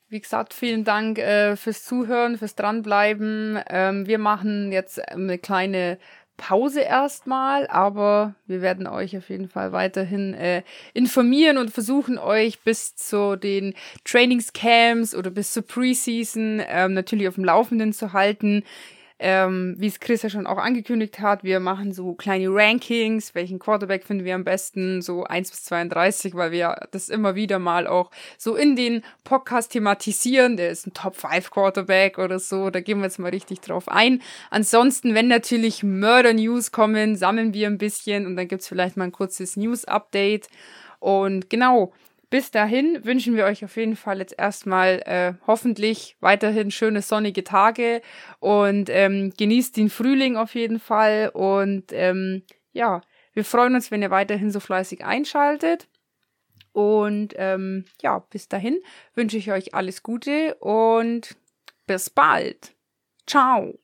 Wie gesagt, vielen Dank äh, fürs Zuhören, fürs Dranbleiben. Ähm, wir machen jetzt eine kleine Pause erstmal, aber wir werden euch auf jeden Fall weiterhin äh, informieren und versuchen euch bis zu den Trainingscamps oder bis zur Preseason ähm, natürlich auf dem Laufenden zu halten ähm, wie es Chris ja schon auch angekündigt hat, wir machen so kleine Rankings, welchen Quarterback finden wir am besten, so 1 bis 32, weil wir das immer wieder mal auch so in den Podcast thematisieren. Der ist ein Top 5 Quarterback oder so, da gehen wir jetzt mal richtig drauf ein. Ansonsten, wenn natürlich Murder-News kommen, sammeln wir ein bisschen und dann gibt's vielleicht mal ein kurzes News-Update. Und genau, bis dahin wünschen wir euch auf jeden Fall jetzt erstmal äh, hoffentlich weiterhin schöne sonnige Tage und ähm, genießt den Frühling auf jeden Fall. Und ähm, ja, wir freuen uns, wenn ihr weiterhin so fleißig einschaltet. Und ähm, ja, bis dahin wünsche ich euch alles Gute und bis bald. Ciao.